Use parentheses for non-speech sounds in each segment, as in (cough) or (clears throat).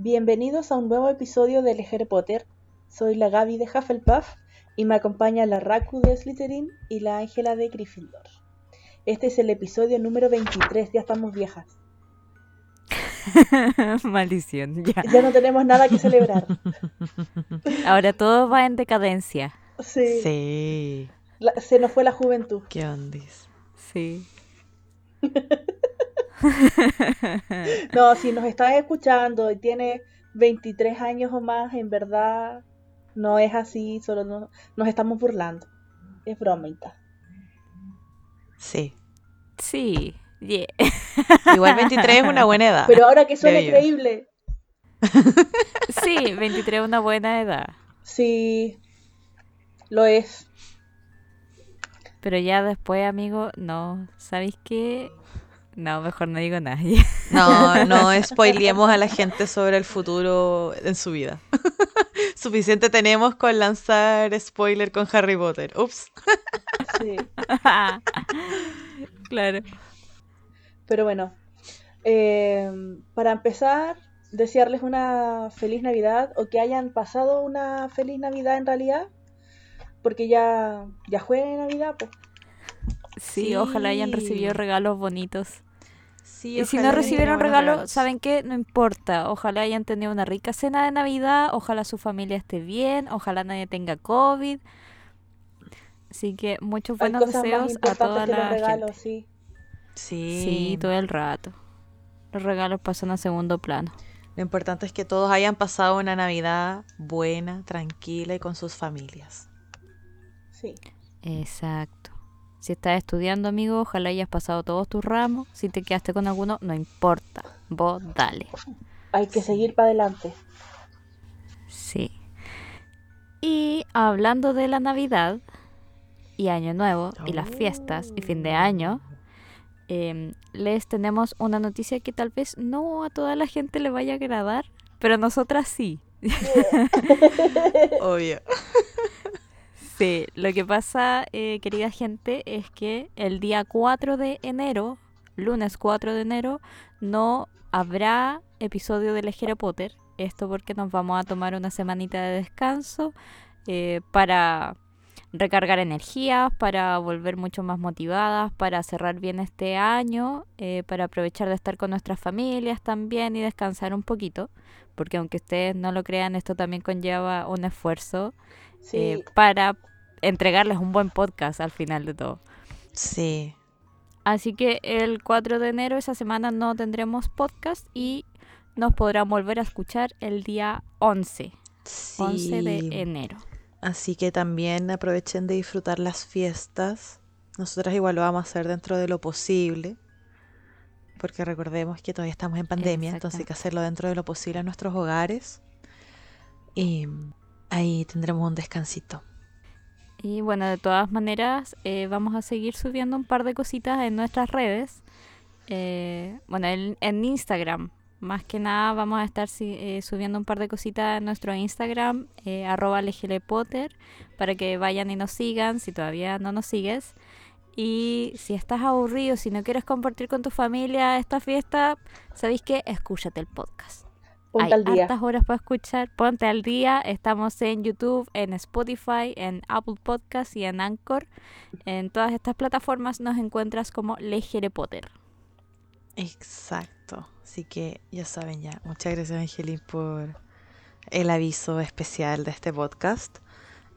Bienvenidos a un nuevo episodio de Harry Potter. Soy la Gaby de Hufflepuff y me acompaña la Raku de Slytherin y la Ángela de Gryffindor. Este es el episodio número 23, ya estamos viejas. (laughs) Maldición, ya. Ya no tenemos nada que celebrar. (laughs) Ahora todo va en decadencia. Sí. Sí. La- se nos fue la juventud. ¿Qué ondis? Sí. (laughs) (laughs) No, si nos estás escuchando y tienes 23 años o más, en verdad no es así, solo no- nos estamos burlando. Es bromita. Sí. Sí. yeah. (laughs) Igual 23 es una buena edad. Pero ahora que suena creo yo. creíble. (laughs) Sí, 23 es una buena edad. Sí, lo es. Pero ya después, amigo, no. ¿Sabéis qué? No, mejor no digo nada. No, no (laughs) spoilemos a la gente sobre el futuro en su vida. (laughs) Suficiente tenemos con lanzar spoiler con Harry Potter. Ups. Sí. (laughs) claro. Pero bueno, eh, para empezar, desearles una feliz Navidad o que hayan pasado una feliz Navidad en realidad, porque ya, ya fue Navidad, pues. Sí, ojalá hayan recibido regalos bonitos. Sí, Y si no recibieron regalo, regalos. ¿saben qué? No importa. Ojalá hayan tenido una rica cena de Navidad, ojalá su familia esté bien, ojalá nadie tenga COVID. Así que muchos buenos deseos a toda que los la regalos, gente. sí. Sí. Sí, todo el rato. Los regalos pasan a segundo plano. Lo importante es que todos hayan pasado una Navidad buena, tranquila y con sus familias. Sí. Exacto. Si estás estudiando, amigo, ojalá hayas pasado todos tus ramos. Si te quedaste con alguno, no importa. Vos dale. Hay que seguir para adelante. Sí. Y hablando de la Navidad y Año Nuevo y las fiestas y fin de año, em, les tenemos una noticia que tal vez no a toda la gente le vaya a agradar, pero a nosotras sí. (laughs) (laughs) Obvio. Sí, lo que pasa, eh, querida gente, es que el día 4 de enero, lunes 4 de enero, no habrá episodio de Harry Potter. Esto porque nos vamos a tomar una semanita de descanso eh, para recargar energías, para volver mucho más motivadas, para cerrar bien este año, eh, para aprovechar de estar con nuestras familias también y descansar un poquito. Porque aunque ustedes no lo crean, esto también conlleva un esfuerzo Sí. eh, para entregarles un buen podcast al final de todo. Sí. Así que el 4 de enero, esa semana, no tendremos podcast y nos podrán volver a escuchar el día 11, 11 de Sí. enero. Así que también aprovechen de disfrutar las fiestas. Nosotras igual lo vamos a hacer dentro de lo posible. Porque recordemos que todavía estamos en pandemia, entonces hay que hacerlo dentro de lo posible en nuestros hogares. Y ahí tendremos un descansito. Y bueno, de todas maneras, eh, vamos a seguir subiendo un par de cositas en nuestras redes. Eh, bueno, en, en Instagram, más que nada, vamos a estar eh, subiendo un par de cositas en nuestro Instagram, eh, arroba legilepotter, para que vayan y nos sigan si todavía no nos sigues. Y si estás aburrido, si no quieres compartir con tu familia esta fiesta, ¿sabéis qué? Escúchate el podcast. Ponte Hay al día. hartas horas para escuchar. Ponte al día. Estamos en YouTube, en Spotify, en Apple Podcasts y en Anchor. En todas estas plataformas nos encuentras como Legere Potter. Exacto. Así que ya saben ya. Muchas gracias, Angelín, por el aviso especial de este podcast.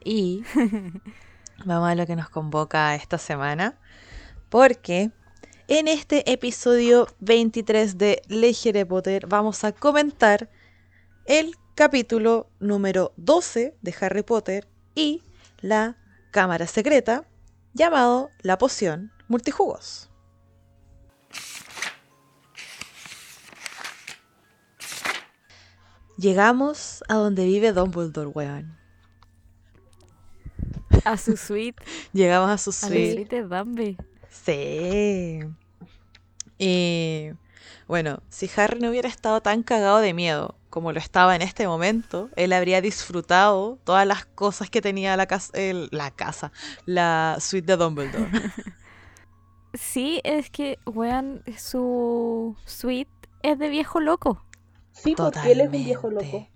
Y (laughs) vamos a lo que nos convoca esta semana. Porque en este episodio 23 de Legere Potter vamos a comentar el capítulo número 12 de Harry Potter y la cámara secreta llamado La poción multijugos. Llegamos a donde vive Dumbledore, weón. A su suite. (laughs) Llegamos a su a la suite. suite de Dumby. Sí. Y bueno, si Harry no hubiera estado tan cagado de miedo como lo estaba en este momento, él habría disfrutado todas las cosas que tenía la casa, la casa, la suite de Dumbledore. (laughs) Sí, es que, weón, su suite es de viejo loco. Sí, porque él es un viejo loco.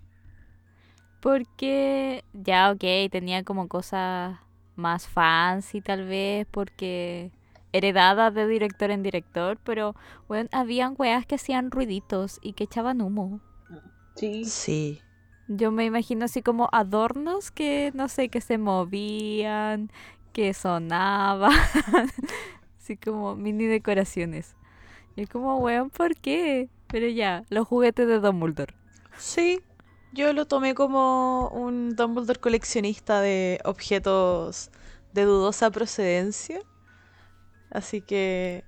Porque ya, ok, tenía como cosas más fancy tal vez, porque heredadas de director en director, pero bueno, habían weas que hacían ruiditos y que echaban humo. Sí. Sí. Yo me imagino así como adornos que, no sé, que se movían, que sonaban, (laughs) así como mini decoraciones. Y es como, weón, ¿por qué? Pero ya, los juguetes de Dumbledore. Sí, yo lo tomé como un Dumbledore coleccionista de objetos de dudosa procedencia. Así que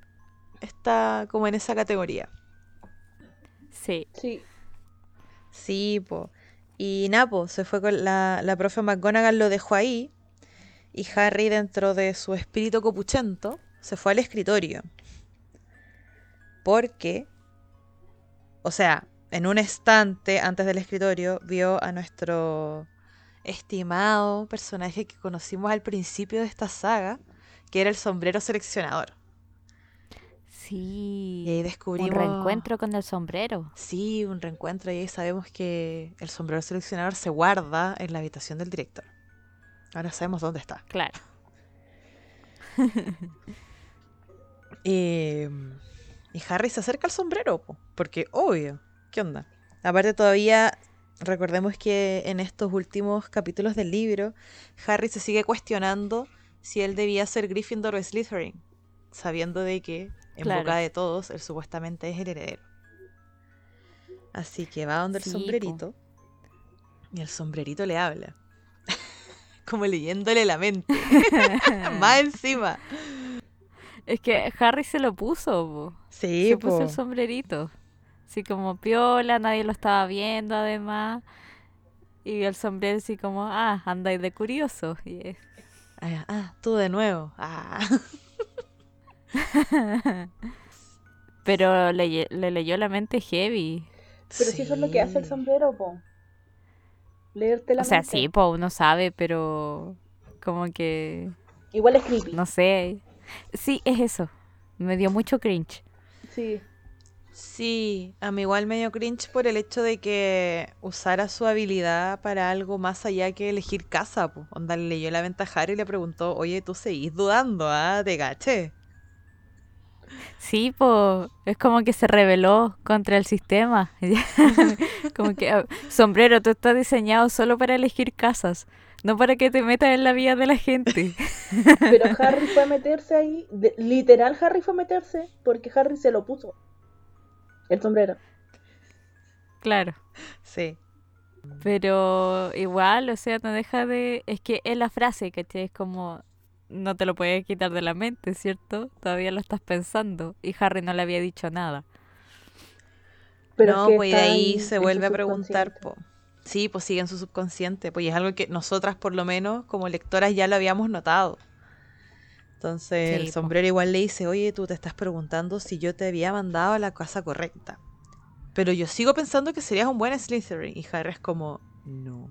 está como en esa categoría. Sí, Sí. Sí, po. Y Napo se fue con la, la profe McGonagall lo dejó ahí. Y Harry, dentro de su espíritu copuchento, se fue al escritorio. Porque, o sea, en un estante antes del escritorio, vio a nuestro estimado personaje que conocimos al principio de esta saga, que era el sombrero seleccionador. sí. Y ahí Un descubrimos. reencuentro con el sombrero. Sí, un reencuentro y ahí sabemos que el sombrero seleccionador se guarda en la habitación del director. Ahora sabemos dónde está. Claro. Y, (laughs) y Harry se acerca al sombrero, po, porque obvio, ¿qué onda? Aparte todavía, recordemos que en estos últimos capítulos del libro, Harry se sigue cuestionando si él debía ser Gryffindor o Slytherin, sabiendo de que, en Claro. boca de todos, él supuestamente es el heredero. Así que va donde Sí, el po. sombrerito y el sombrerito le habla. (laughs) Como leyéndole la mente. (laughs) Más encima. Es que Harry se lo puso, po. Sí, se puso el sombrerito. Así como piola, nadie lo estaba viendo además. Y el sombrero así como, ah, andáis de curioso. Y es- Ah, ah, tú de nuevo. Ah. (laughs) Pero le, le leyó la mente heavy. Pero si eso es lo que hace el Sí. sombrero, po. Leerte la o sea, mente. sí, pues uno sabe, pero como que, Igual es creepy. no sé. Sí, es eso. Me dio mucho cringe. Sí. Sí, a mí igual medio cringe por el hecho de que usara su habilidad para algo más allá que elegir casa. Pues. Onda le leyó la ventaja y le preguntó, oye, tú seguís dudando, ¿ah? Te gaché. Sí, pues es como que se rebeló contra el sistema. (laughs) como que, ah, sombrero, tú estás diseñado solo para elegir casas, no para que te metas en la vida de la gente. Pero (laughs) Harry fue a meterse ahí. de- literal, Harry fue a meterse porque Harry se lo puso. El sombrero. claro. Sí. Pero igual, o sea, no deja de... Es que es la frase, ¿cachai? Es como... No te lo puedes quitar de la mente, ¿cierto? Todavía lo estás pensando. Y Harry no le había dicho nada. Pero no, pues y de ahí se vuelve a preguntar, po. Sí, pues sigue en su subconsciente, pues y es algo que nosotras por lo menos como lectoras ya lo habíamos notado. Entonces Sí, el po. sombrero igual le dice, oye, tú te estás preguntando si yo te había mandado a la casa correcta. Pero yo sigo pensando que serías un buen Slytherin. Y Harry es como, no,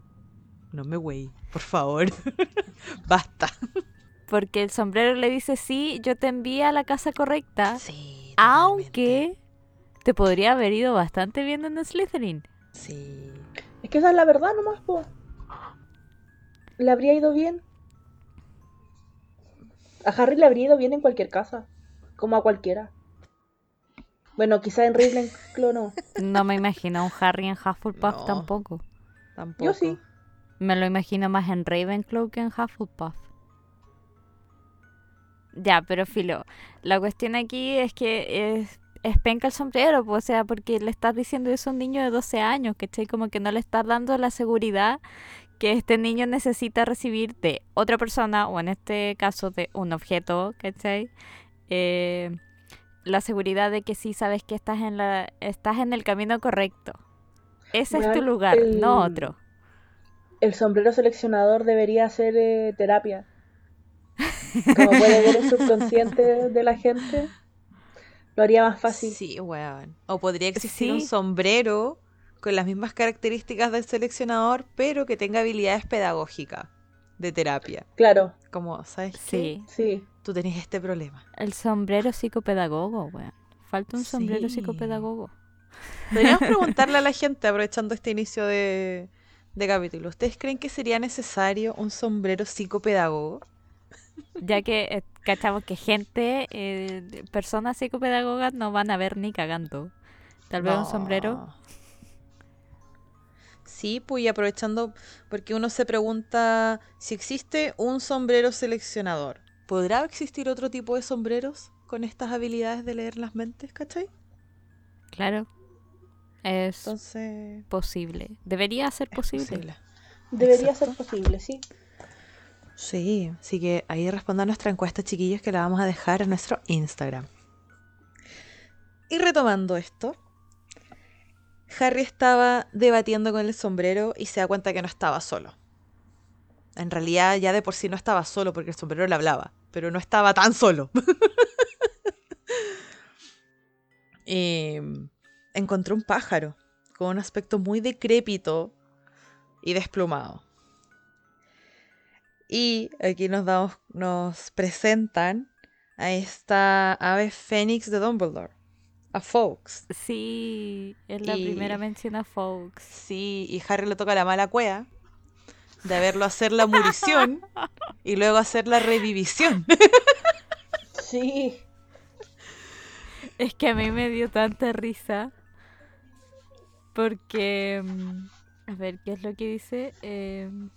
no me güey, por favor, (laughs) basta. Porque el sombrero le dice, sí, yo te envié a la casa correcta. Sí, Aunque te podría haber ido bastante bien en Slytherin. Sí. Es que esa es la verdad nomás, po. Le habría ido bien. A Harry le habría ido bien en cualquier casa. Como a cualquiera. Bueno, quizá en Ravenclaw no. No me imagino un Harry en Hufflepuff No. tampoco. Tampoco. Yo sí. Me lo imagino más en Ravenclaw que en Hufflepuff. Ya, pero filo. La cuestión aquí es que es, es penca el sombrero, pues, o sea, porque le estás diciendo eso a un niño de 12 años, ¿cachai? Como que no le estás dando la seguridad que este niño necesita recibir de otra persona, o en este caso de un objeto, ¿cachai? Eh, la seguridad de que sí sabes que estás en, la, estás en el camino correcto. Ese es tu lugar, no otro. El sombrero seleccionador debería hacer eh, terapia. Como puede ver el subconsciente de la gente, lo haría más fácil. Sí, weón. O podría existir un sombrero con las mismas características del seleccionador, pero que tenga habilidades pedagógicas de terapia. Claro, Como, ¿sabes qué? Sí. sí. Tú tenés este problema. El sombrero psicopedagogo, weón. Falta un sombrero Sí. psicopedagogo. Podríamos (laughs) preguntarle a la gente, aprovechando este inicio de, de capítulo, ¿ustedes creen que sería necesario un sombrero psicopedagogo? Ya que eh, cachamos que gente, eh, personas psicopedagogas no van a ver ni cagando. Tal vez un sombrero. Sí, pues y aprovechando, porque uno se pregunta si existe un sombrero seleccionador. ¿Podrá existir otro tipo de sombreros con estas habilidades de leer las mentes, cachai? Claro. Es Entonces, posible. Debería ser posible. posible. Debería Exacto. ser posible, sí. Sí, así que ahí responda a nuestra encuesta, chiquillos, que la vamos a dejar en nuestro Instagram. Y retomando esto, Harry estaba debatiendo con el sombrero y se da cuenta que no estaba solo. En realidad ya de por sí no estaba solo porque el sombrero le hablaba, pero no estaba tan solo. (laughs) y encontró un pájaro con un aspecto muy decrépito y desplumado. Y aquí nos, nos presentan a esta ave fénix de Dumbledore, a Fawkes. Sí, es la Y- primera mención a Fox. Sí, y Harry le toca la mala cueva de verlo hacer la murición y luego hacer la revivisión. Sí. Es que a mí me dio tanta risa. Porque. mm, A ver, ¿qué es lo que dice? Em,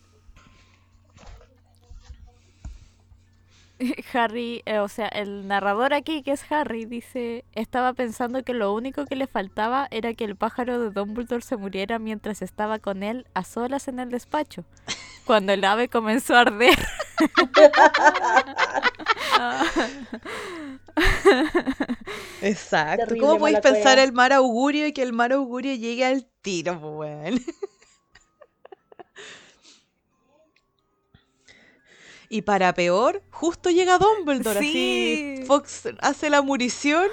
(laughs) Harry, eh, o sea, el narrador aquí, que es Harry, dice: Estaba pensando que lo único que le faltaba era que el pájaro de Dumbledore se muriera mientras estaba con él a solas en el despacho. Cuando el ave comenzó a arder. Exacto. Terrible ¿Cómo podéis pensar cueva. el mal augurio y que el mal augurio llegue al tiro, po, weón? Y para peor, justo llega Dumbledore. Así Sí. Fox hace la murición.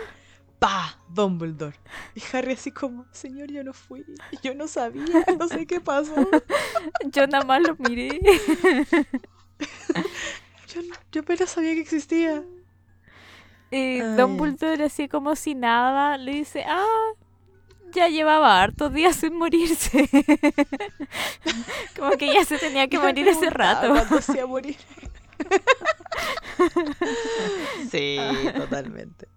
¡Pa! Dumbledore. Y Harry así como, señor, yo no fui. Yo no sabía. No sé qué pasó. (laughs) Yo nada más lo miré. (laughs) Yo, yo apenas sabía que existía. Y Ay. Dumbledore así como si nada le dice, ah, ya llevaba hartos días sin morirse. (laughs) como que ya se tenía que morir hace rato. se a morir. (laughs) sí, totalmente.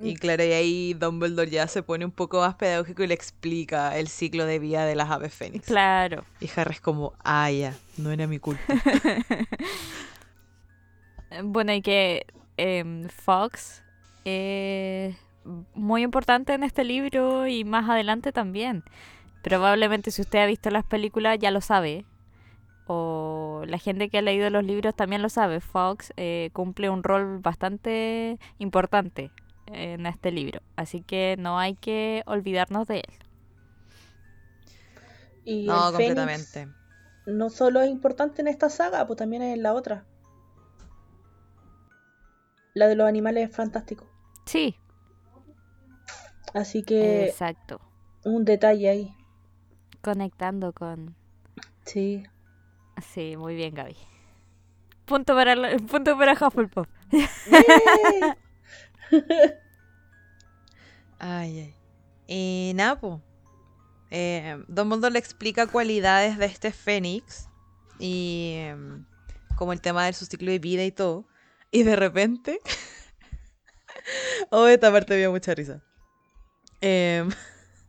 Y claro, y ahí Dumbledore ya se pone un poco más pedagógico y le explica el ciclo de vida de las aves fénix. Claro. Y Harry es como, ah, ya, no era mi culpa. (laughs) Bueno, y que em, Fox es muy importante en este libro y más adelante también. Probablemente si usted ha visto las películas ya lo sabe. O la gente que ha leído los libros también lo sabe. Fox eh, cumple un rol bastante importante en este libro. Así que no hay que olvidarnos de él. Y No, completamente. no solo es importante en esta saga, pues también es en la otra. La de los animales fantásticos. Sí, Así que exacto. un detalle ahí. Conectando con... Sí. Sí, muy bien, Gaby. Punto para, la- punto para Hufflepuff. (laughs) Ay, ay. Y nada, po. Eh, Dumbledore le explica cualidades de este Fénix y em, como el tema de su ciclo de vida y todo. Y de repente... (laughs) oh, esta parte me dio mucha risa. Em,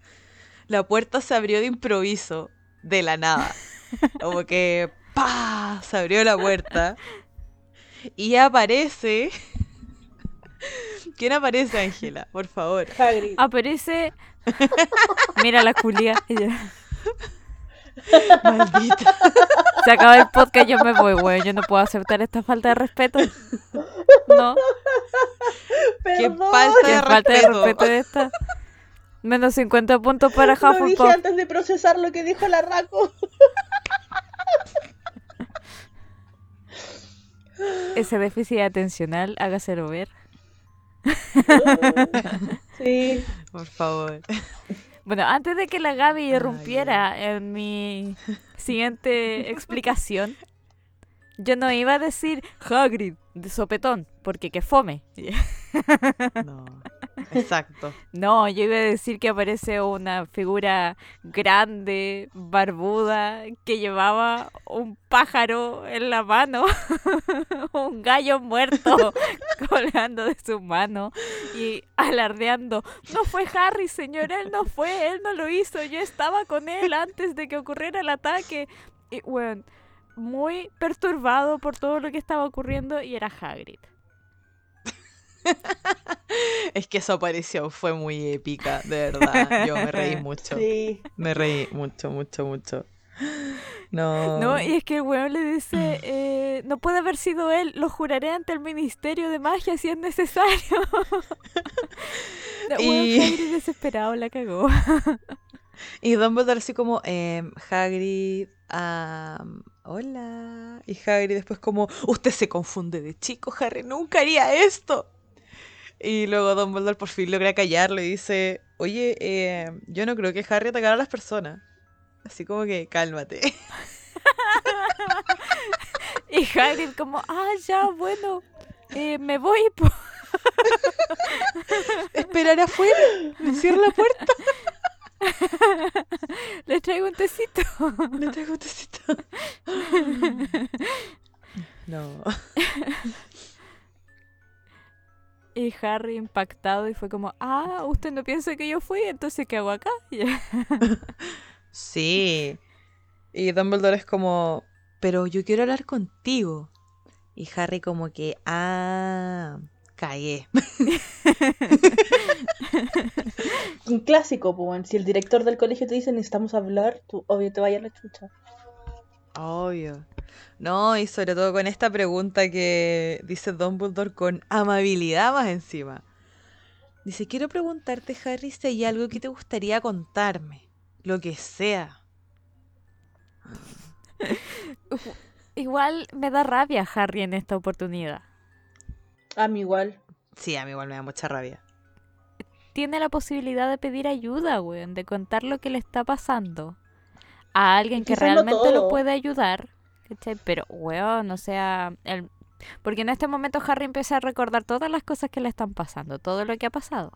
(laughs) la puerta se abrió de improviso, de la nada. Como que... ¡Pa! Se abrió la puerta. Y aparece... ¿Quién aparece, Ángela? Por favor. Hagrid. Aparece. Mira la culia. Ella- Maldita. Se acaba el podcast, yo me voy, güey. Yo no puedo aceptar esta falta de respeto. No, Qué Perdón. falta qué de falta de respeto. respeto de esta. Menos 50 puntos para Lo dije Hufflepuff. antes de procesar lo que dijo la Raco. Ese déficit atencional, hágaselo ver. (laughs) Sí. Por favor. Bueno, antes de que la Gaby irrumpiera en mi siguiente explicación, yo no iba a decir Hagrid de sopetón, porque que fome. No. Exacto. (laughs) No, yo iba a decir que aparece una figura grande, barbuda, que llevaba un pájaro en la mano, (laughs) un gallo muerto (laughs) colgando de su mano y alardeando. No fue Harry, señor, él no fue, él no lo hizo, yo estaba con él antes de que ocurriera el ataque. Y bueno, muy perturbado por todo lo que estaba ocurriendo y era Hagrid. (laughs) es que su aparición fue muy épica, de verdad. Yo me reí (laughs) mucho. Sí. Me reí mucho, mucho, mucho. No. No, y es que el weón le dice, eh, no puede haber sido él, lo juraré ante el Ministerio de Magia si es necesario. (laughs) y... Hagrid desesperado la cagó. y Dumbledore así como, eh, Hagrid, hola. Y Hagrid después como, usted se confunde de chico, Harry, nunca haría esto. Y luego Dumbledore por fin logra callarlo y dice, oye, eh, yo no creo que Harry atacara a las personas. Así como que cálmate. (laughs) y Hagrid como, ah, ya, bueno, eh, me voy. (laughs) (laughs) Esperar afuera, me cierro la puerta. Le traigo un tecito. Le traigo un tecito. no. Y Harry impactado y fue como, ah, usted no piensa que yo fui, entonces ¿qué hago acá? (laughs) sí. Y Dumbledore es como, pero yo quiero hablar contigo. Y Harry como que, ah, cagué. (laughs) Un clásico, pues, si el director del colegio te dice necesitamos hablar, tú obvio te vayas a la chucha. Obvio. No, y sobre todo con esta pregunta que dice Dumbledore con amabilidad más encima. Dice, quiero preguntarte, Harry, si hay algo que te gustaría contarme. Lo que sea. (laughs) igual me da rabia Harry en esta oportunidad. A mí igual. Sí, a mí igual me da mucha rabia. Tiene la posibilidad de pedir ayuda, weón, de contar lo que le está pasando a alguien que realmente lo puede ayudar pero, weón, o sea, el... porque en este momento Harry empieza a recordar todas las cosas que le están pasando, todo lo que ha pasado.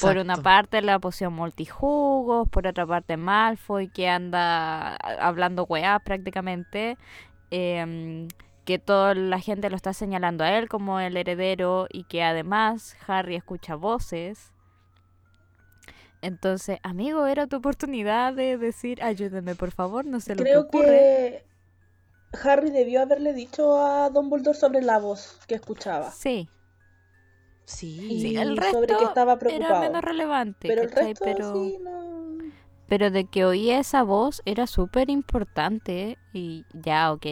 Por una parte la poción multijugos, por otra parte Malfoy que anda hablando weá prácticamente, em, que toda la gente lo está señalando a él como el heredero y que además Harry escucha voces. Entonces, amigo, era tu oportunidad de decir, ayúdeme por favor, no sé lo que ocurre. Harry debió haberle dicho a Dumbledore sobre la voz que escuchaba. Sí. Sí, el resto sobre que estaba preocupado. era menos relevante. Pero el resto pero... sí, no... Pero de que oía esa voz era súper importante y ya, ok.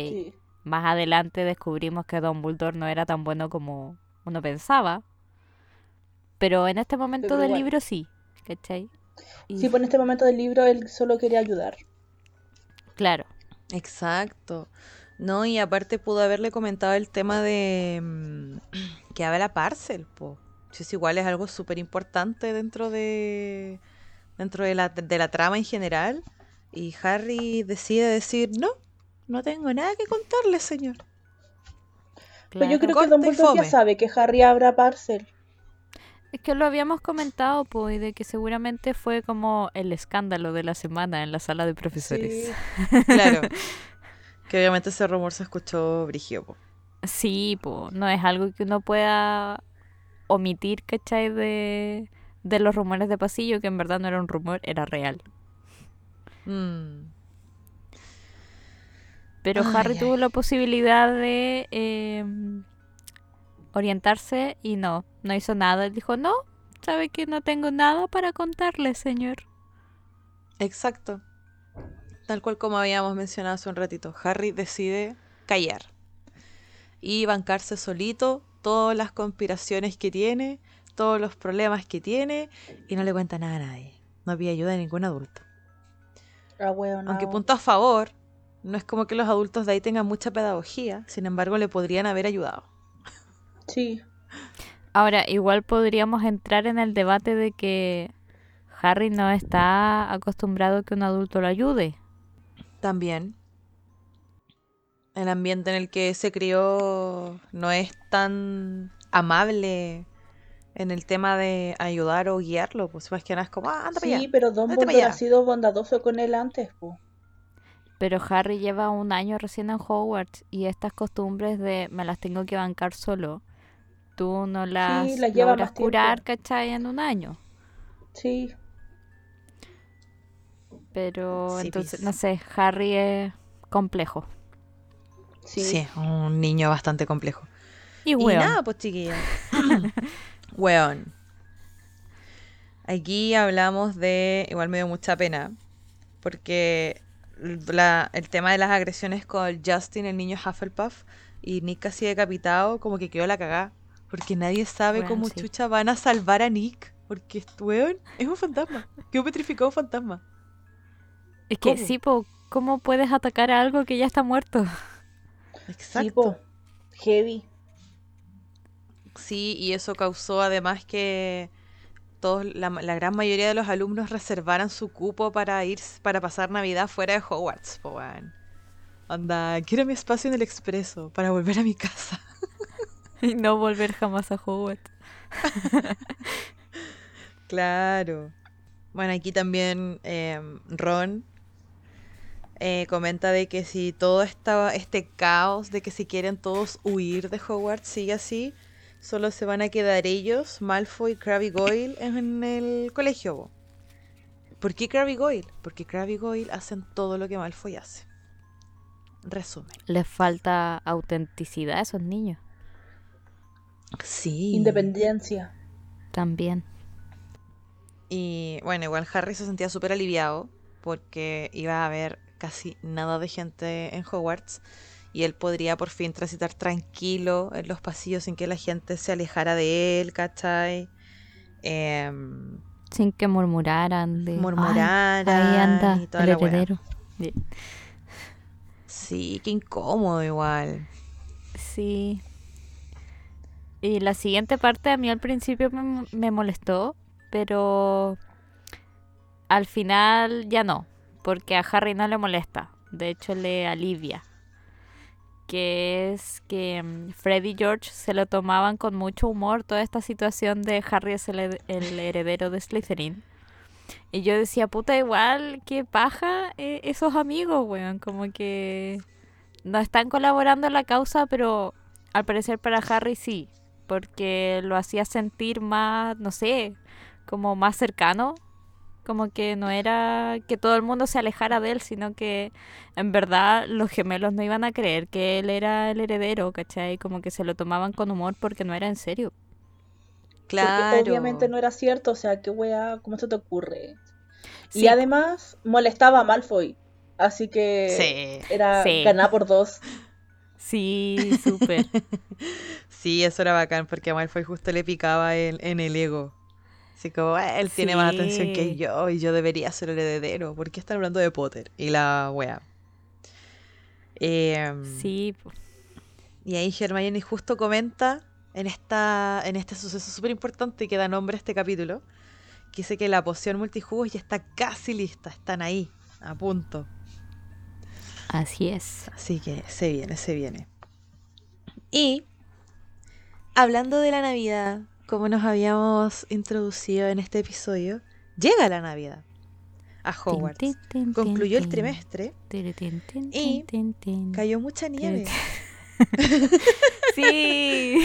Más adelante descubrimos que Dumbledore no era tan bueno como uno pensaba. Pero en este momento del libro sí, ¿cachai? Sí, pues en este momento del libro él solo quería ayudar. Claro. Exacto. No, y aparte pudo haberle comentado el tema de mm, (clears throat) que habla parcel, po. es igual es algo súper importante dentro de dentro de la, de la trama en general. Y Harry decide decir, no, no tengo nada que contarle, señor. Pero yo creo que Don ya sabe que Harry abra parcel. Es que lo habíamos comentado, pues, de que seguramente fue como el escándalo de la semana en la sala de profesores. (laughs) claro. que obviamente ese rumor se escuchó brigio, po. Sí, pues, no es algo que uno pueda omitir, ¿cachai? De, de los rumores de pasillo, que en verdad no era un rumor, era real. Mm. Pero Harry tuvo la posibilidad de em, orientarse y no, no hizo nada. Él dijo, no, sabe que no tengo nada para contarle, señor. Exacto. Tal cual como habíamos mencionado hace un ratito, Harry decide callar y bancarse solito todas las conspiraciones que tiene, todos los problemas que tiene y no le cuenta nada a nadie. No había ayuda de ningún adulto. Ah, no. Aunque punto a favor, no es como que los adultos de ahí tengan mucha pedagogía, sin embargo le podrían haber ayudado. Sí. Ahora, igual podríamos entrar en el debate de que Harry no está acostumbrado a que un adulto lo ayude. También. El ambiente en el que se crió no es tan amable en el tema de ayudar o guiarlo, pues más que nada es como, ah, anda Sí, allá. pero allá. ha sido bondadoso con él antes, po. Pero Harry lleva un año recién en Hogwarts y estas costumbres de me las tengo que bancar solo, tú no las las lleva logras tiempo. curar, ¿cachai? En un año. Sí, Pero Sí, entonces, pis. no sé, Harry es complejo. sí. Sí, un niño bastante complejo. Y Y nada, pues chiquilla. (laughs) Weón. Aquí hablamos de. Igual me dio mucha pena. Porque la- el tema de las agresiones con Justin, el niño Hufflepuff, y Nick casi decapitado, como que quedó la cagada. Porque nadie sabe cómo sí. chucha van a salvar a Nick. Porque, weón, es un fantasma. Quedó petrificado un fantasma. Es que ¿Cómo? sí, po, ¿cómo puedes atacar a algo que ya está muerto? Exacto. Sí, po. Heavy. Sí, y eso causó además que todos, la, la gran mayoría de los alumnos reservaran su cupo para ir, para pasar Navidad fuera de Hogwarts, po, weón. Anda, quiero mi espacio en el expreso para volver a mi casa. (laughs) (laughs) Y no volver jamás a Hogwarts. (laughs) Claro. Bueno, aquí también eh, Ron eh, comenta de que si todo esta, este caos de que si quieren todos huir de Hogwarts sigue así, solo se van a quedar ellos, Malfoy y Crabbe y Goyle en el colegio. po. ¿Por qué Crabbe y Goyle? Porque Crabbe y Goyle hacen todo lo que Malfoy hace. Resumen. Les falta autenticidad a esos niños Sí. Independencia. también. Y bueno, igual Harry se sentía súper aliviado porque iba a haber casi nada de gente en Hogwarts y él podría por fin transitar tranquilo en los pasillos sin que la gente se alejara de él, ¿cachai? Em, Sin que murmuraran de... "Ay, Murmuraran ahí anda y toda el la wea". heredero. Sí, qué incómodo igual. Sí. Y la siguiente parte a mí al principio me, molestó, pero al final ya no, porque a Harry no le molesta, de hecho le alivia. Que es que mm, Fred y George se lo tomaban con mucho humor toda esta situación de Harry es el heredero de Slytherin. Y yo decía, puta, igual, qué paja eh, esos amigos, weón. Como que no están colaborando en la causa, pero al parecer para Harry sí. Porque lo hacía sentir más, no sé, como más cercano. Como que no era que todo el mundo se alejara de él, sino que en verdad los gemelos no iban a creer que él era el heredero, ¿cachai? Como que se lo tomaban con humor porque no era en serio. Claro. Porque obviamente no era cierto, o sea, qué wea, ¿cómo se te ocurre? Sí, Y además molestaba a Malfoy, así que Sí. era Sí. ganar por dos. Sí, súper. (laughs) Sí, eso era bacán porque a Malfoy justo le picaba en, en el ego. Así como, "Ah, él tiene más atención que yo y yo debería ser el heredero. ¿Por qué están hablando de Potter? Y la wea. Em, Sí. Y ahí Hermione justo comenta en, esta, en este suceso súper importante que da nombre a este capítulo, que dice que la poción multijugos ya está casi lista, están ahí, a punto. así es. Así que se viene, se viene. Y hablando de la Navidad, como nos habíamos introducido en este episodio, llega la Navidad a Hogwarts. Tin, tin, tin, Concluyó el trimestre, y cayó mucha nieve. (laughs) Sí.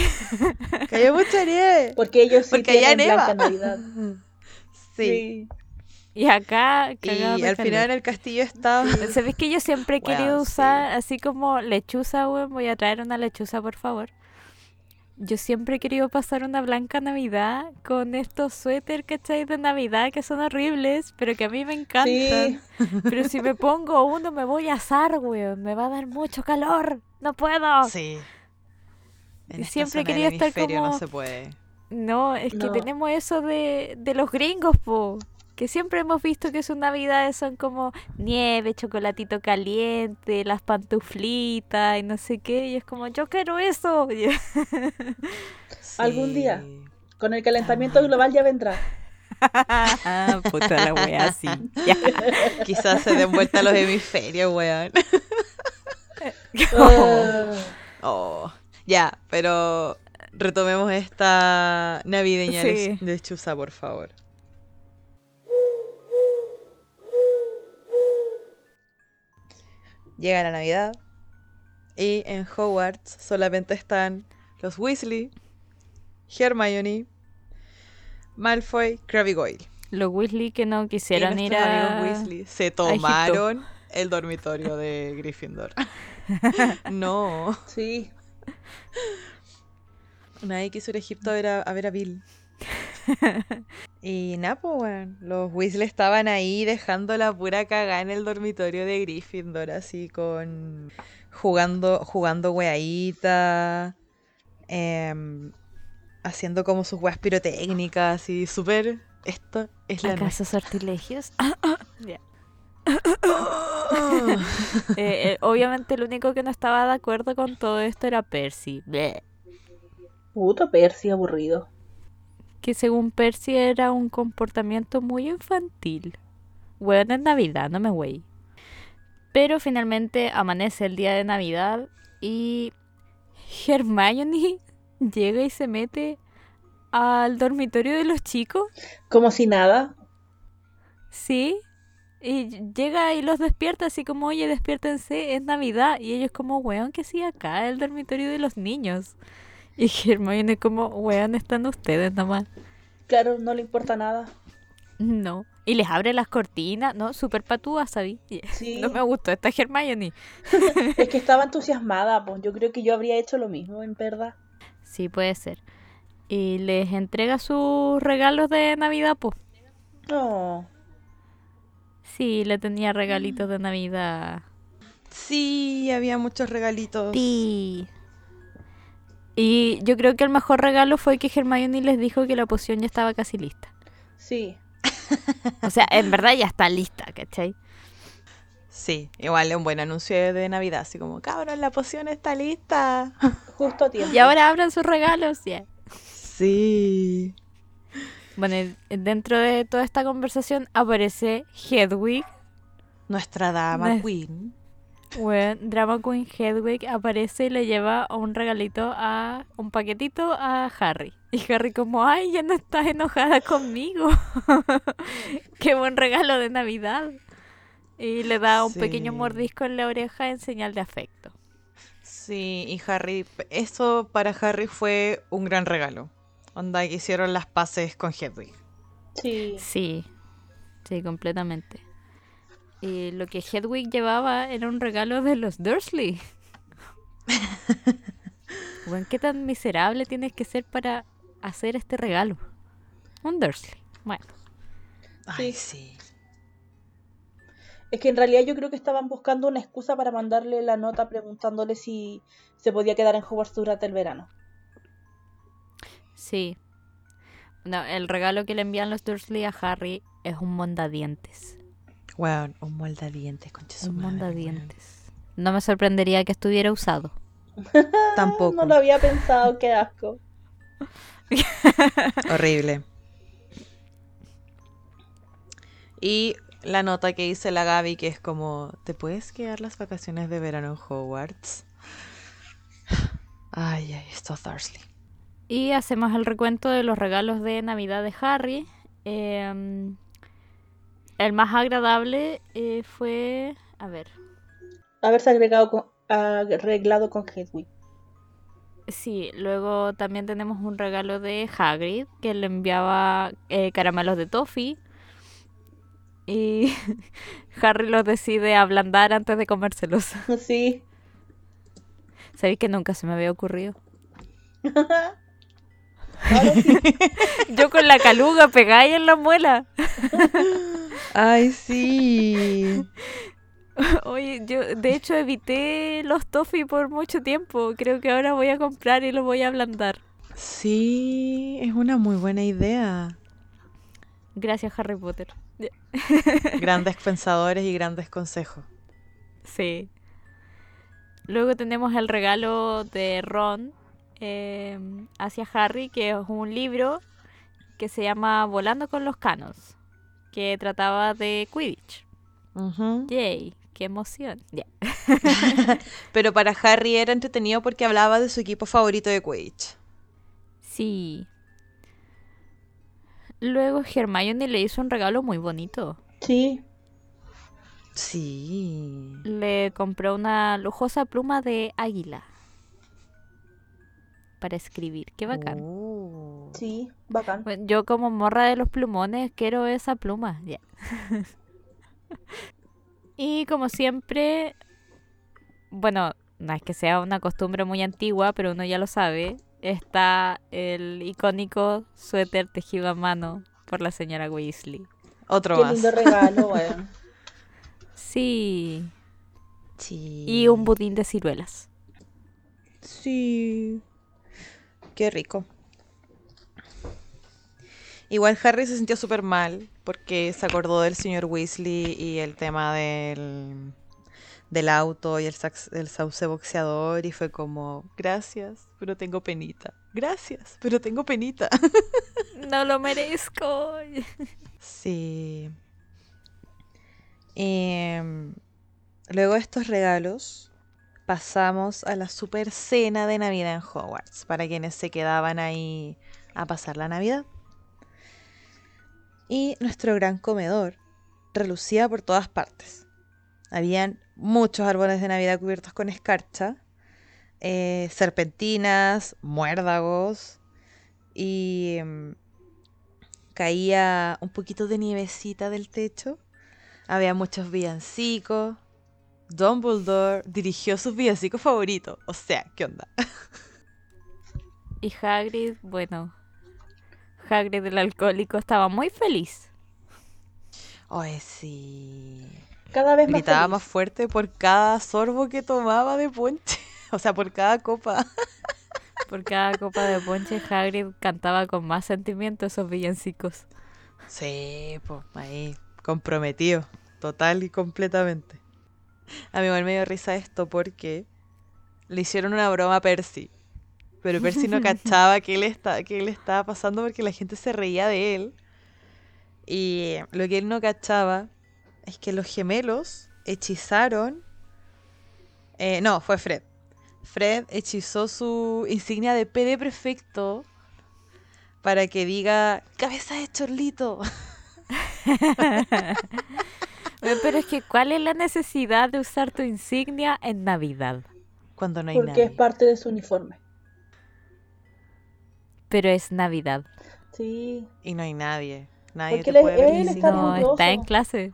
Cayó mucha nieve. Porque ellos sí Porque tienen neva. Blanca Navidad. (laughs) Sí. Y acá, Y al final calor. el castillo estaba. ¿Sabes que yo siempre he querido usar así como lechuza, weón? Voy a traer una lechuza, por favor. Yo siempre he querido pasar una blanca Navidad con estos suéter, ¿cachai? De Navidad que son horribles, pero que a mí me encantan. Sí, (laughs) Pero si me pongo uno me voy a asar, weón. Me va a dar mucho calor. No puedo. Sí. En esta siempre he zona del querido estar hemisferio no como- se puede. No, es que tenemos eso de, de los gringos, po. Que siempre hemos visto que sus navidades son como nieve, chocolatito caliente, las pantuflitas y no sé qué. Y es como, yo quiero eso. (laughs) Algún día. Con el calentamiento global ya vendrá. Puta la wea, sí. (laughs) Quizás se den vuelta los hemisferios, weón. Ah, (laughs) Oh, ya, pero retomemos esta navideña Sí. de Chusa, por favor. Llega la Navidad y en Hogwarts solamente están los Weasley, Hermione, Malfoy, Crabbe y Goyle. Los Weasley que no quisieran y ir a... Weasley se tomaron el dormitorio de (laughs) Gryffindor. (laughs) no, Sí. nadie quiso ir a Egipto a ver a, a, ver a Bill. (laughs) y nada, pues, los Weasley estaban ahí dejando la pura cagada en el dormitorio de Gryffindor, así con... jugando, jugando weadita, em, haciendo como sus weas pirotécnicas, y súper... Esto es la ¿Acaso sortilegios? (laughs) (laughs) Eh, eh, obviamente el único que no estaba de acuerdo con todo esto era Percy. Bleh. Puto Percy aburrido. Que según Percy era un comportamiento muy infantil. Bueno, es Navidad, no me güey. Pero finalmente amanece el día de Navidad y Hermione (laughs) llega y se mete al dormitorio de los chicos. Como si nada. Sí. Y llega y los despierta así como, oye, despiértense, es Navidad. Y ellos como, weón, que sí acá, el dormitorio de los niños. Y Hermione como, weón, están ustedes nomás. Claro, no le importa nada. No. Y les abre las cortinas, ¿no? Súper patúa, ¿sabí? (laughs) Sí. No me gustó esta Hermione. (laughs) Es que (laughs) estaba entusiasmada, pues yo creo que yo habría hecho lo mismo, en verdad. Sí, puede ser. Y les entrega sus regalos de Navidad, pues. No. Sí, le tenía regalitos de Navidad. Sí, había muchos regalitos. Sí. Y yo creo que el mejor regalo fue que Hermione les dijo que la poción ya estaba casi lista. Sí. O sea, en verdad ya está lista, ¿cachai? Sí, igual es un buen anuncio de Navidad, así como, cabrón, la poción está lista. (laughs) Justo a tiempo. Y ahora abran sus regalos, ya. Sí. Bueno, dentro de toda esta conversación aparece Hedwig. Nuestra dama Queen. Bueno, Drama Queen Hedwig aparece y le lleva un regalito a un paquetito a Harry. Y Harry como, ay, ya no estás enojada conmigo. (laughs) Qué buen regalo de Navidad. Y le da un pequeño mordisco en la oreja en señal de afecto. Sí, y Harry, eso para Harry fue un gran regalo. Onda que hicieron las paces con Hedwig. Sí. Sí, sí, completamente. Y lo que Hedwig llevaba era un regalo de los Dursley. (laughs) bueno, ¿qué tan miserable tienes que ser para hacer este regalo? Un Dursley. Bueno, Ay, sí. Es que en realidad yo creo que estaban buscando una excusa para mandarle la nota preguntándole si se podía quedar en Hogwarts durante el verano. sí. No, el regalo que le envían los Dursley a Harry es un mondadientes. Weón, un moldadientes, concha su Un madre, mondadientes. No me sorprendería que estuviera usado. weón. (laughs) Tampoco. No lo había pensado, qué asco. (laughs) Horrible. Y la nota que dice la Gaby que es como, ¿te puedes quedar las vacaciones de verano en Hogwarts? Ay, ay, estos Dursley. Y hacemos el recuento de los regalos de Navidad de Harry. Em, el más agradable eh, fue. A ver. Haberse agregado con, arreglado con Hedwig. Sí, luego también tenemos un regalo de Hagrid que le enviaba eh, caramelos de toffee. Y (laughs) Harry los decide ablandar antes de comérselos. (laughs) Sí. Sabéis que nunca se me había ocurrido. (laughs) Yo con la caluga ahí en la muela. Ay, sí. (laughs) Oye, yo de hecho evité los toffee por mucho tiempo. Creo que ahora voy a comprar y los voy a ablandar. Sí, es una muy buena idea. Gracias, Harry Potter. (laughs) Grandes pensadores y grandes consejos. Sí. Luego tenemos el regalo de Ron eh, hacia Harry, que es un libro que se llama Volando con los Canos, que trataba de Quidditch. Ujú. Yay, qué emoción. Ya. (laughs) Pero para Harry era entretenido porque hablaba de su equipo favorito de Quidditch. Sí. Luego Hermione le hizo un regalo muy bonito. Sí, Sí. Le compró una lujosa pluma de águila. Para escribir. Qué bacán. Oh. sí, bacán. Bueno, yo como morra de los plumones quiero esa pluma. ya. (laughs) y como siempre, bueno, no es que sea una costumbre muy antigua, pero uno ya lo sabe, está el icónico suéter tejido a mano por la señora Weasley. Otro Qué más. lindo regalo, (laughs) weón. Sí. Sí. Y un budín de ciruelas. Sí. Qué rico. Igual Harry se sintió súper mal porque se acordó del señor Weasley y el tema del, del auto y el, sax- el sauce boxeador y fue como, gracias, pero tengo penita. Gracias, pero tengo penita. (laughs) No lo merezco. Sí. Em, luego de estos regalos, pasamos a la super cena de Navidad en Hogwarts, para quienes se quedaban ahí a pasar la Navidad. Y nuestro gran comedor relucía por todas partes. Habían muchos árboles de Navidad cubiertos con escarcha, eh, serpentinas, muérdagos y em, caía un poquito de nievecita del techo. Había muchos villancicos. Dumbledore dirigió sus villancicos favoritos. O sea, ¿qué onda? (laughs) Y Hagrid, bueno, Hagrid el alcohólico estaba muy feliz. Ay, sí. Cada vez más Gritaba feliz. más fuerte por cada sorbo que tomaba de ponche. (laughs) O sea, por cada copa. (laughs) Por cada copa de ponche, Hagrid cantaba con más sentimiento esos villancicos. Sí, pues ahí, comprometido, total y completamente. (laughs) A mí igual me dio risa esto porque le hicieron una broma a Percy. Pero Percy no (laughs) cachaba qué le, está, qué le estaba pasando porque la gente se reía de él. Y lo que él no cachaba es que los gemelos hechizaron... eh, no, fue Fred. Fred hechizó su insignia de PD prefecto para que diga cabeza de chorlito. (laughs) Pero es que, ¿cuál es la necesidad de usar tu insignia en Navidad? Cuando no hay Porque nadie. es parte de su uniforme. Pero es Navidad. Sí. Y no hay nadie. Nadie Porque te puede ver está. No, está en clase.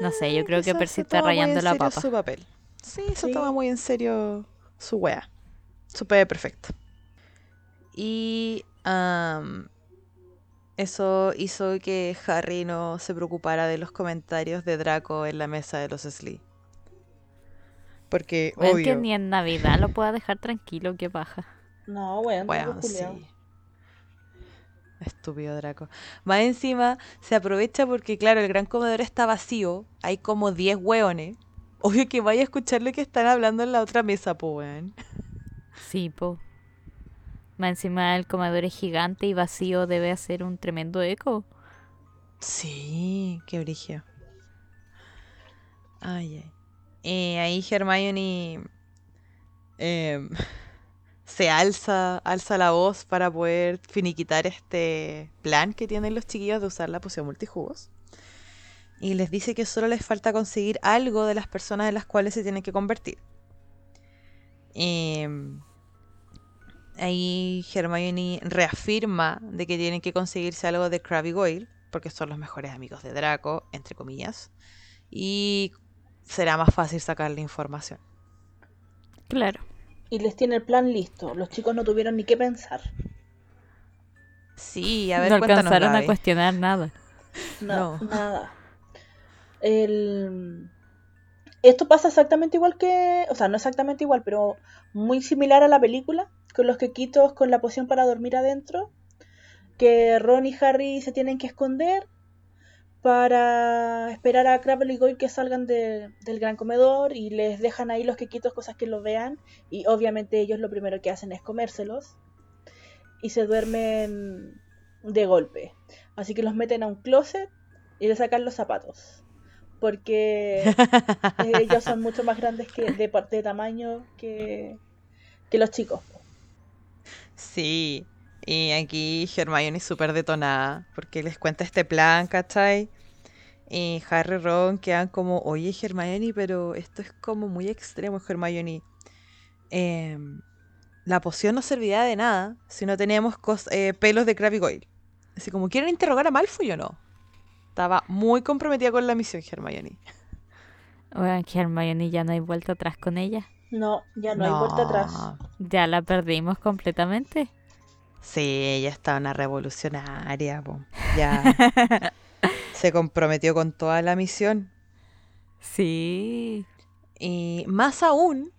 No sé, yo creo que Percy está toma muy en rayando la serio papa. su papel. Sí, se Sí. toma muy en serio su wea. Su perfecto. Y am, eso hizo que Harry no se preocupara de los comentarios de Draco en la mesa de los Slee. Porque, Es que obvio, ni en Navidad lo pueda dejar tranquilo, qué baja. No, weón. Bueno, tampoco culiao. sí. Estúpido Draco. Más encima, se aprovecha porque, claro, el gran comedor está vacío. Hay como 10 hueones. Obvio que vaya a escuchar lo que están hablando en la otra mesa, po, weón. Sí, po. Más encima el comedor es gigante y vacío debe hacer un tremendo eco. Sí, qué brigio. Ay, ay. Ahí Hermione em, (laughs) se alza, alza la voz para poder finiquitar este plan que tienen los chiquillos de usar la poción multijugos. Y les dice que solo les falta conseguir algo de las personas en las cuales se tienen que convertir. Y ahí Hermione reafirma de que tienen que conseguirse algo de Crabbe y Goyle, porque son los mejores amigos de Draco, entre comillas. Y será más fácil sacarle información. Claro. Y les tiene el plan listo. Los chicos no tuvieron ni qué pensar. Sí, a ver, no alcanzaron a cuestionar nada. No, No. nada. El... Esto pasa exactamente igual que. O sea, no exactamente igual, pero muy similar a la película. Con los quequitos con la poción para dormir adentro. Que Ron y Harry se tienen que esconder. Para esperar a Crabble y Goyle que salgan de- del gran comedor. Y les dejan ahí los quequitos, cosas que los vean. Y obviamente ellos lo primero que hacen es comérselos. Y se duermen de golpe. Así que los meten a un closet y le sacan los zapatos. Porque (laughs) ellos son mucho más grandes que de de tamaño que, que los chicos. Sí, y aquí Hermione es súper detonada porque les cuenta este plan, ¿cachai? Y Harry y Ron quedan como, oye Hermione, pero esto es como muy extremo, Hermione. Em, la poción no servirá de nada si no teníamos eh, pelos de Krabby Goyle. Así como, ¿quieren interrogar a Malfoy o no? Estaba muy comprometida con la misión, Hermione. Bueno, Hermione ya no hay vuelta atrás con ella. No, ya no, hay vuelta atrás. Ya la perdimos completamente. Sí, ella está una revolucionaria, po. ya (laughs) se comprometió con toda la misión. Sí. Y más aún,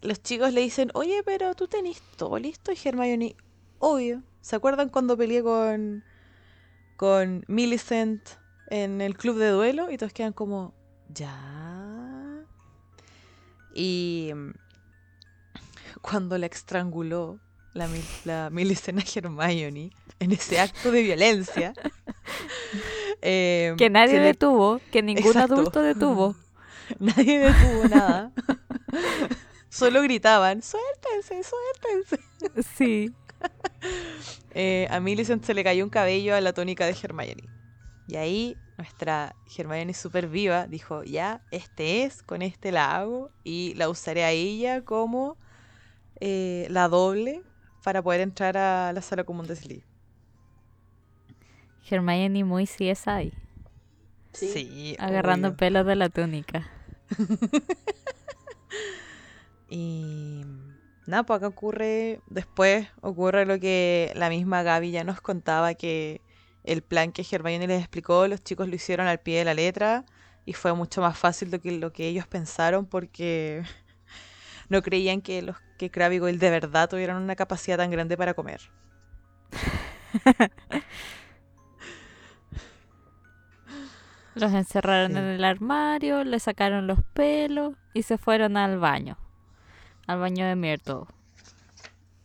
los chicos le dicen, oye, pero tú tenés todo listo. Y Hermione, obvio. ¿Se acuerdan cuando peleé con, con Millicent en el club de duelo? Y todos quedan como, ya. Y mm, cuando la estranguló la, la Millicent a Hermione en ese acto de violencia. (laughs) eh, Que nadie le- detuvo, que ningún Exacto. adulto detuvo. (laughs) Nadie detuvo nada. (laughs) Solo gritaban, suéltense, suéltense. Sí. Eh, a Millicent se le cayó un cabello a la tónica de Hermione. Y ahí nuestra Hermione super viva dijo, ya, este es, con este la hago y la usaré a ella como eh, la doble para poder entrar a la sala común de Slytherin. Hermione muy CSI. Sí. Agarrando obvio. pelos de la túnica. (laughs) Y nada, pues acá ocurre, después ocurre lo que la misma Gaby ya nos contaba, que el plan que Hermione les explicó, los chicos lo hicieron al pie de la letra y fue mucho más fácil de que lo que ellos pensaron porque (laughs) no creían que los que Crabbe y Goyle de verdad tuvieran una capacidad tan grande para comer. (laughs) Los encerraron Sí. en el armario, le sacaron los pelos y se fueron al baño. Al baño de Myrtle.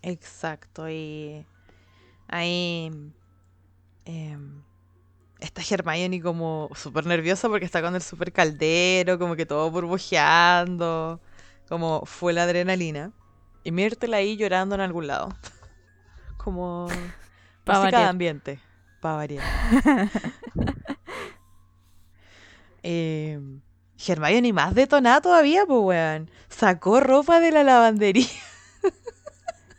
Exacto, y ahí em, está Hermione como súper nerviosa porque está con el súper caldero, como que todo burbujeando, como fue la adrenalina. Y Myrtle ahí llorando en algún lado. (laughs) Como (laughs) música de ambiente, para variar. (laughs) Em, Hermione más detonada todavía, pues weón. Sacó ropa de la lavandería.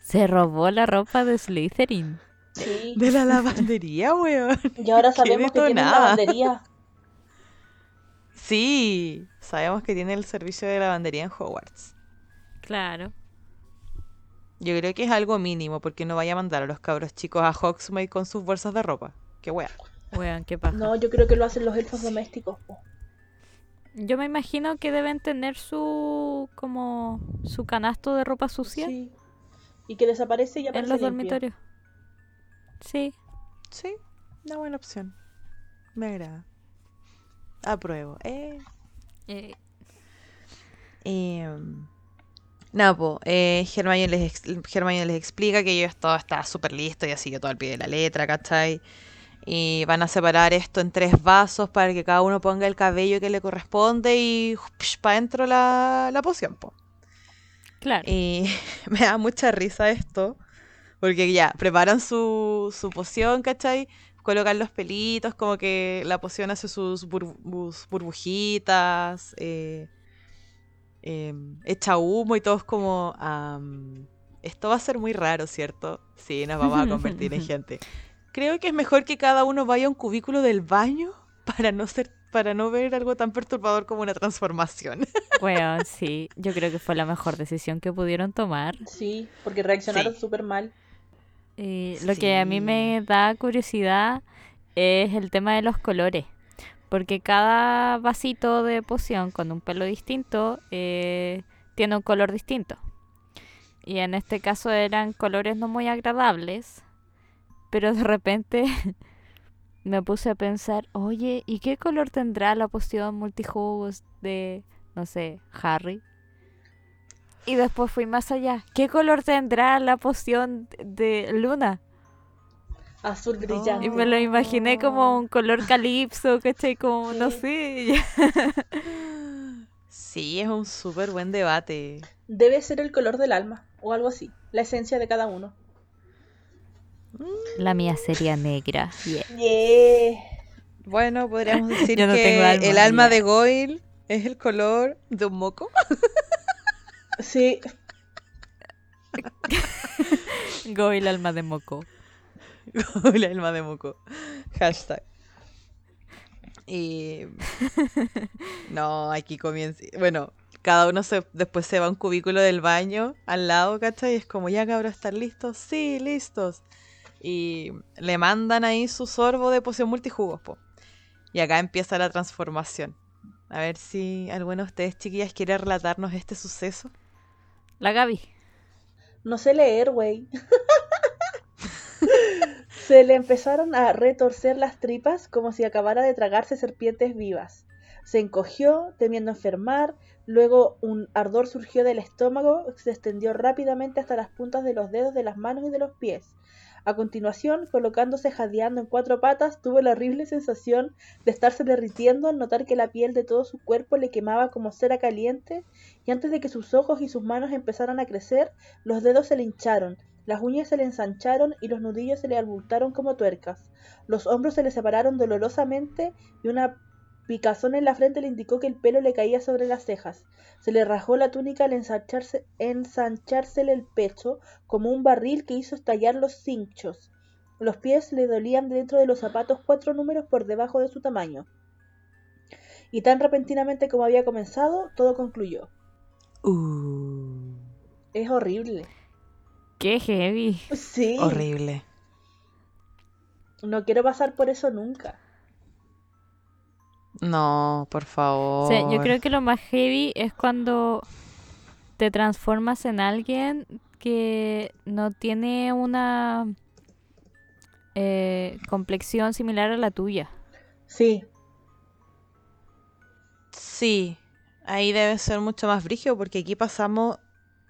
Se robó la ropa de Slytherin. Sí. De la lavandería, (laughs) weón. Y ahora sabemos que detonada. lavandería. Sí, sabemos que tiene el servicio de lavandería en Hogwarts. Claro. Yo creo que es algo mínimo porque no vaya a mandar a los cabros chicos a Hogsmeade con sus bolsas de ropa. Qué wea. Weón, qué paja. No, yo creo que lo hacen los elfos domésticos. po. Yo me imagino que deben tener su como su canasto de ropa sucia Sí. Y que desaparece y en aparece los limpio. dormitorios. Sí. Sí, una buena opción. Me agrada. Apruebo. Eh. Eh, Em, nada, po, eh, Hermione les, ex- Hermione les explica que ellos todo está súper listo y así yo todo al pie de la letra, ¿cachai? Y van a separar esto en tres vasos para que cada uno ponga el cabello que le corresponde y para adentro la, la poción, po. claro. Y (laughs) me da mucha risa esto, porque ya, preparan su, su poción, ¿cachai? Colocan los pelitos, como que la poción hace sus bur- burbujitas, eh, em, echa humo y todos como... am, esto va a ser muy raro, ¿cierto? Sí, nos vamos a (laughs) convertir en gente. Creo que es mejor que cada uno vaya a un cubículo del baño para no ser para no ver algo tan perturbador como una transformación. (laughs) Weón, sí. Yo creo que fue la mejor decisión que pudieron tomar. Sí, porque reaccionaron Sí. súper mal. Eh, lo que a mí me da curiosidad es el tema de los colores. Porque cada vasito de poción con un pelo distinto eh, tiene un color distinto. Y en este caso eran colores no muy agradables. Pero de repente (laughs) me puse a pensar, oye, ¿y qué color tendrá la poción multijugos de, no sé, Harry? Y después fui más allá. ¿Qué color tendrá la poción de Luna? Azul brillante. Y me lo imaginé como un color calipso, ¿cachai? Como, no sé. (laughs) Sí, es un súper buen debate. Debe ser el color del alma. o algo así, la esencia de cada uno. La mía sería negra. Yeah. Yeah. Bueno, podríamos (laughs) decir no que alma, el alma de Goyle es el color de un moco. (laughs) Sí, Go el alma de moco. el alma de moco. Hashtag. Y. No, aquí comienza. Bueno, cada uno se, después se va a un cubículo del baño al lado, ¿cachai? Y es como, ya cabros, ¿están listos? Sí, listos. Y le mandan ahí su sorbo de poción multijugos, po. Y acá empieza la transformación. A ver si alguno de ustedes, chiquillas, quiere relatarnos este suceso. La Gaby. no sé leer, güey. (laughs) Se le empezaron a retorcer las tripas como si acabara de tragarse serpientes vivas. Se encogió, temiendo enfermar, luego un ardor surgió del estómago, se extendió rápidamente hasta las puntas de los dedos de las manos y de los pies. A continuación, colocándose jadeando en cuatro patas, tuvo la horrible sensación de estarse derritiendo al notar que la piel de todo su cuerpo le quemaba como cera caliente, y antes de que sus ojos y sus manos empezaran a crecer, los dedos se le hincharon, las uñas se le ensancharon y los nudillos se le abultaron como tuercas. Los hombros se le separaron dolorosamente y una picazón en la frente le indicó que el pelo le caía sobre las cejas. Se le rajó la túnica al ensancharse, ensanchársele el pecho como un barril que hizo estallar los cinchos. Los pies le dolían dentro de los zapatos cuatro números por debajo de su tamaño. Y tan repentinamente como había comenzado, todo concluyó. Uh, Es horrible. Qué heavy. Sí. horrible. No quiero pasar por eso nunca. No, por favor. O sea, yo creo que lo más heavy es cuando te transformas en alguien que no tiene una eh, complexión similar a la tuya. Sí, Sí, ahí debe ser mucho más brígido porque aquí pasamos.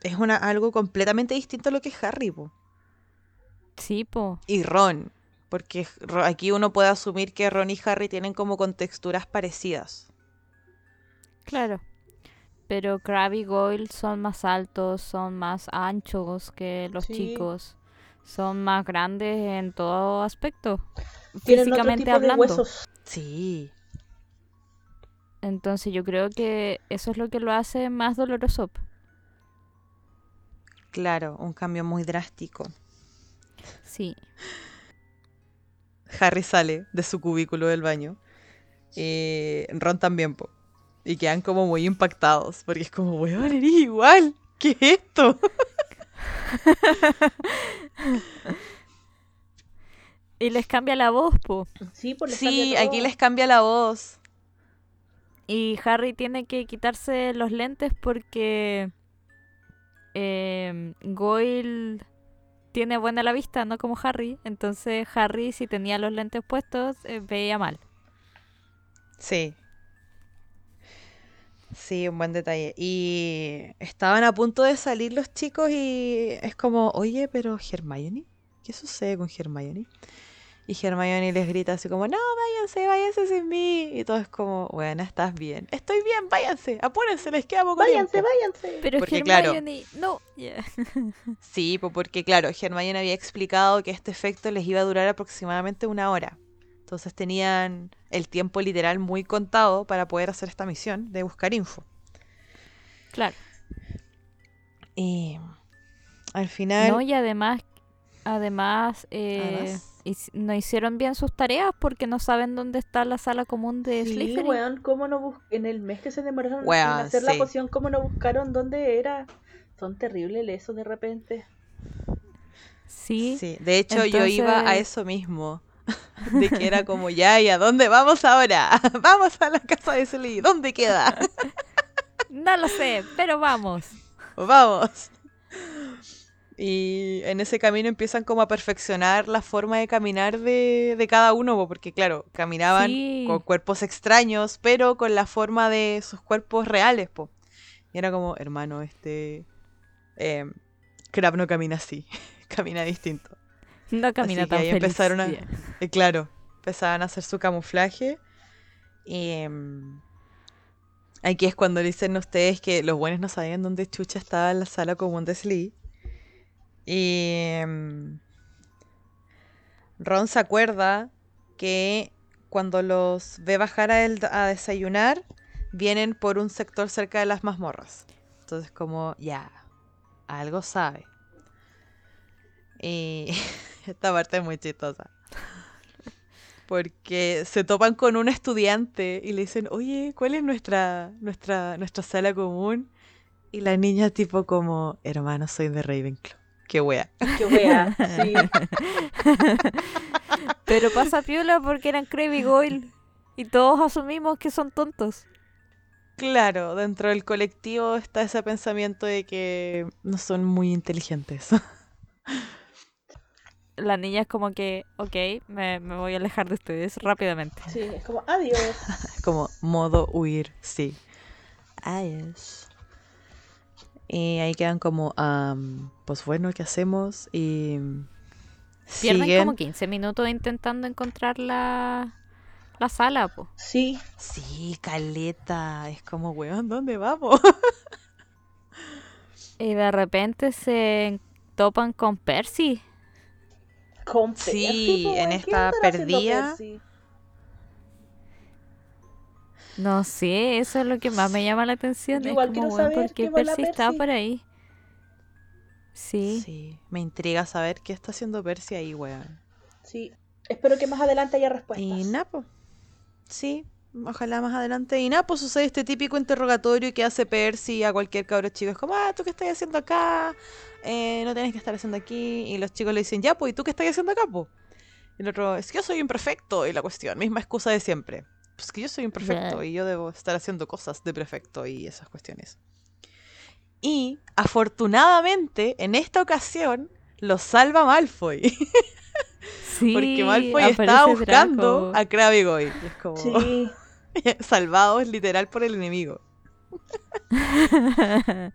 Es una, algo completamente distinto a lo que es Harry, po. Sí, po. Y Ron. Porque aquí uno puede asumir que Ron y Harry tienen como contexturas parecidas. Claro. Pero Crabbe y Goyle son más altos, son más anchos que los Sí. chicos. Son más grandes en todo aspecto. tienen otro Físicamente de hablando. huesos. Sí. Entonces yo creo que eso es lo que lo hace más doloroso. Claro, un cambio muy drástico. Sí. Harry sale de su cubículo del baño. Eh, Ron también, po. Y quedan como muy impactados. Porque es como, weón, eres igual. ¿Qué es esto? (laughs) Y les cambia la voz, po. Sí, por Sí, aquí les cambia la voz. Y Harry tiene que quitarse los lentes porque eh, Goyle tiene buena la vista, no como Harry. Entonces Harry, si tenía los lentes puestos, eh, veía mal. Sí. Sí, un buen detalle. Y estaban a punto de salir los chicos y es como, oye, pero Hermione, ¿qué sucede con Hermione? Y Hermione les grita así como, no, váyanse, váyanse sin mí. Y todo es como, bueno, estás bien. Estoy bien, váyanse, apúrense, les queda poco Váyanse, tiempo". váyanse. Pero Porque, claro- Hermione, no. Yeah. (laughs) Sí, po, porque claro, Hermione había explicado que este efecto les iba a durar aproximadamente una hora. Entonces tenían el tiempo literal muy contado para poder hacer esta misión de buscar info. Claro. Y al final... No, y además, además, eh, Además. No hicieron bien sus tareas porque no saben dónde está la sala común de Sí, Slytherin. weón, ¿cómo no bus- En el mes que se demoraron en hacer la poción, ¿cómo no buscaron dónde era? Son terribles esos de repente. Sí. Sí, de hecho yo iba a eso mismo. (laughs) De que era como, ya, ¿y a dónde vamos ahora? (laughs) Vamos a la casa de Sly, ¿dónde queda? (laughs) No lo sé, pero vamos. Vamos. Y en ese camino empiezan como a perfeccionar la forma de caminar de, de cada uno, po, porque claro, caminaban Sí. con cuerpos extraños, pero con la forma de sus cuerpos reales, po. Y era como, hermano, este... Eh, Crab no camina así, (laughs) camina distinto. No camina Así que tan ahí feliz. empezaron a- Yeah. Y claro, empezaban a hacer su camuflaje. Y em, aquí es cuando dicen ustedes que los buenos no sabían dónde Chucha estaba en la sala común de Slee. Y mm, Ron se acuerda que cuando los ve bajar a, a desayunar, vienen por un sector cerca de las mazmorras. Entonces como, ya, algo sabe. Y (laughs) esta parte es muy chistosa. Porque se topan con un estudiante y le dicen, oye, ¿cuál es nuestra, nuestra, nuestra sala común? Y la niña tipo como, hermano, soy de Ravenclaw. Qué wea. Qué wea, (laughs) sí. (laughs) Pero pasa piola porque eran Crave y Goyle. Y todos asumimos que son tontos. Claro, dentro del colectivo está ese pensamiento de que no son muy inteligentes. (laughs) La niña es como que, ok, me, me voy a alejar de ustedes rápidamente. Sí, es como, adiós. como modo huir, sí. Adiós. Y ahí quedan como, am, pues bueno, ¿qué hacemos? Y Pierden siguen. como 15 minutos intentando encontrar la, la sala, po. Sí, Sí, caleta. Es como, weón, ¿dónde vamos? (laughs) Y de repente se topan con Percy. con Sí, Percy, po, en ¿qué esta perdida- Percy? No sé, eso es lo que más me llama la atención. Yo es igual como, quiero weón, saber ¿por qué Percy está por ahí? Sí. Sí, me intriga saber qué está haciendo Percy ahí, weón. Sí, espero que más adelante haya respuestas. Y Napo. Sí, ojalá más adelante. Y Napo sucede este típico interrogatorio que hace Percy a cualquier cabro chico. Es como, ah, ¿tú qué estás haciendo acá? Eh, no tienes que estar haciendo aquí. Y los chicos le dicen, ya, pues, ¿y tú qué estás haciendo acá, po? Y el otro, es que yo soy imperfecto. Y la cuestión, misma excusa de siempre. Pues que yo soy imperfecto y yo debo estar haciendo cosas de perfecto y esas cuestiones. Y afortunadamente, en esta ocasión, lo salva Malfoy. Sí, (laughs) Porque Malfoy estaba buscando Draco. a Crabbe y Goyle. Y es como Sí, (laughs) salvados literal por el enemigo. (laughs)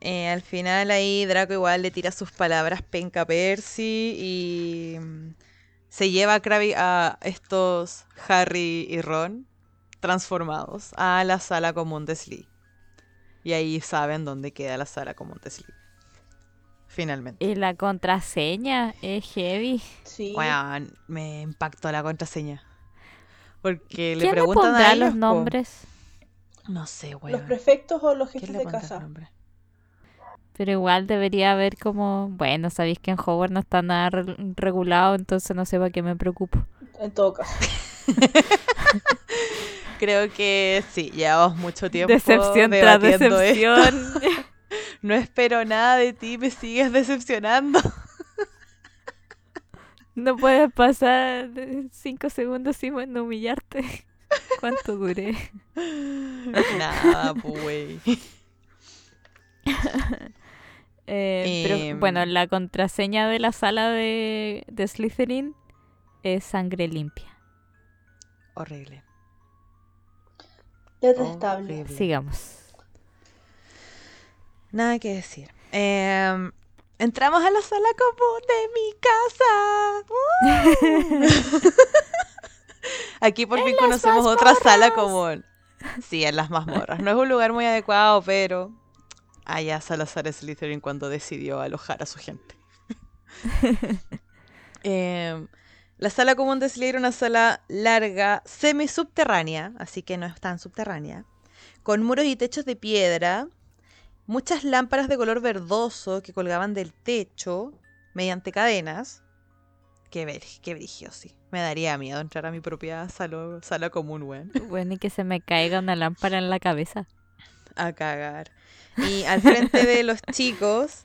Eh, al final ahí Draco igual le tira sus palabras penca a Percy y se lleva a, Crabbe- a estos Harry y Ron transformados a la sala común de Slee. Y ahí saben dónde queda la sala común de Slee. Finalmente. Y la contraseña es heavy. sí. Weón, me impactó la contraseña. Porque le ¿Quién le preguntan a ellos, los po. nombres? No sé, weón. ¿Los prefectos o los ¿Quién jefes de casa? nombre? Pero igual debería haber como, bueno, sabéis que en Hogwarts no está nada re- regulado, entonces no sé para qué me preocupo. En todo caso. (laughs) Creo que sí, llevamos mucho tiempo Decepción tras esto. decepción. (laughs) No espero nada de ti, me sigues decepcionando. (laughs) no puedes pasar cinco segundos sin humillarte. ¿Cuánto duré? Nada, pues, Eh, pero Em. bueno, la contraseña de la sala de, de Slytherin es sangre limpia. Horrible. Detestable. Horrible. Sigamos. Nada que decir. Em, entramos a la sala común de mi casa. ¡Uh! Aquí por (laughs) fin conocemos otra sala común. Sí, en las mazmorras. No es un lugar muy adecuado, pero allá Salazar Slytherin cuando decidió alojar a su gente. (laughs) Em, la sala común de Slytherin era una sala larga, semisubterránea, así que no es tan subterránea, con muros y techos de piedra, muchas lámparas de color verdoso que colgaban del techo mediante cadenas. Qué, ver, qué brigio, sí. Me daría miedo entrar a mi propia sala común, weón. Bueno, y que se me caiga una lámpara en la cabeza. A cagar. Y al frente de los (laughs) chicos,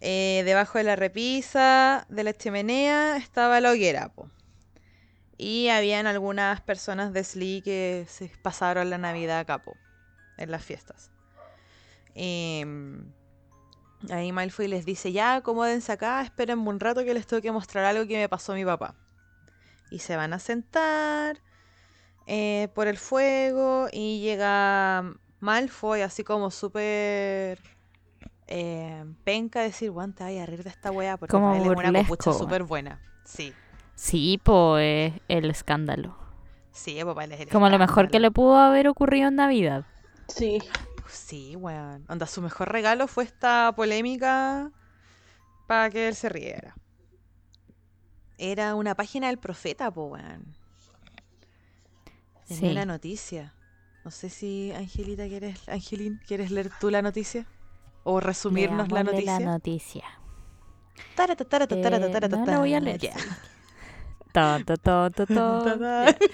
eh, debajo de la repisa de la chimenea, estaba la hoguera, po. Y habían algunas personas de Slee que se pasaron la Navidad acá, po, en las fiestas. Em, ahí Malfoy les dice, ya, acomódense acá, esperen un rato que les tengo que mostrar algo que me pasó a mi papá. Y se van a sentar eh, por el fuego y llega Malfoy así como súper eh, penca decir, guante, ay, a reír de esta wea porque Como él es una copucha weón. súper buena. Sí, Sí, pues el escándalo. sí, pues es el Como lo mejor que le pudo haber ocurrido en Navidad. Sí. Sí, weón. Onda, su mejor regalo fue esta polémica para que él se riera. Era una página del profeta, po, weón. Tenía Sí. una noticia. No sé si Angelita quieres, Angelín, ¿quieres leer tú la noticia? O resumirnos la noticia. La noticia. Tarata, tarata, Eh, tarata, tarata, no la voy a leer. ya. Ton, ton, ton. (laughs) Tada. (laughs)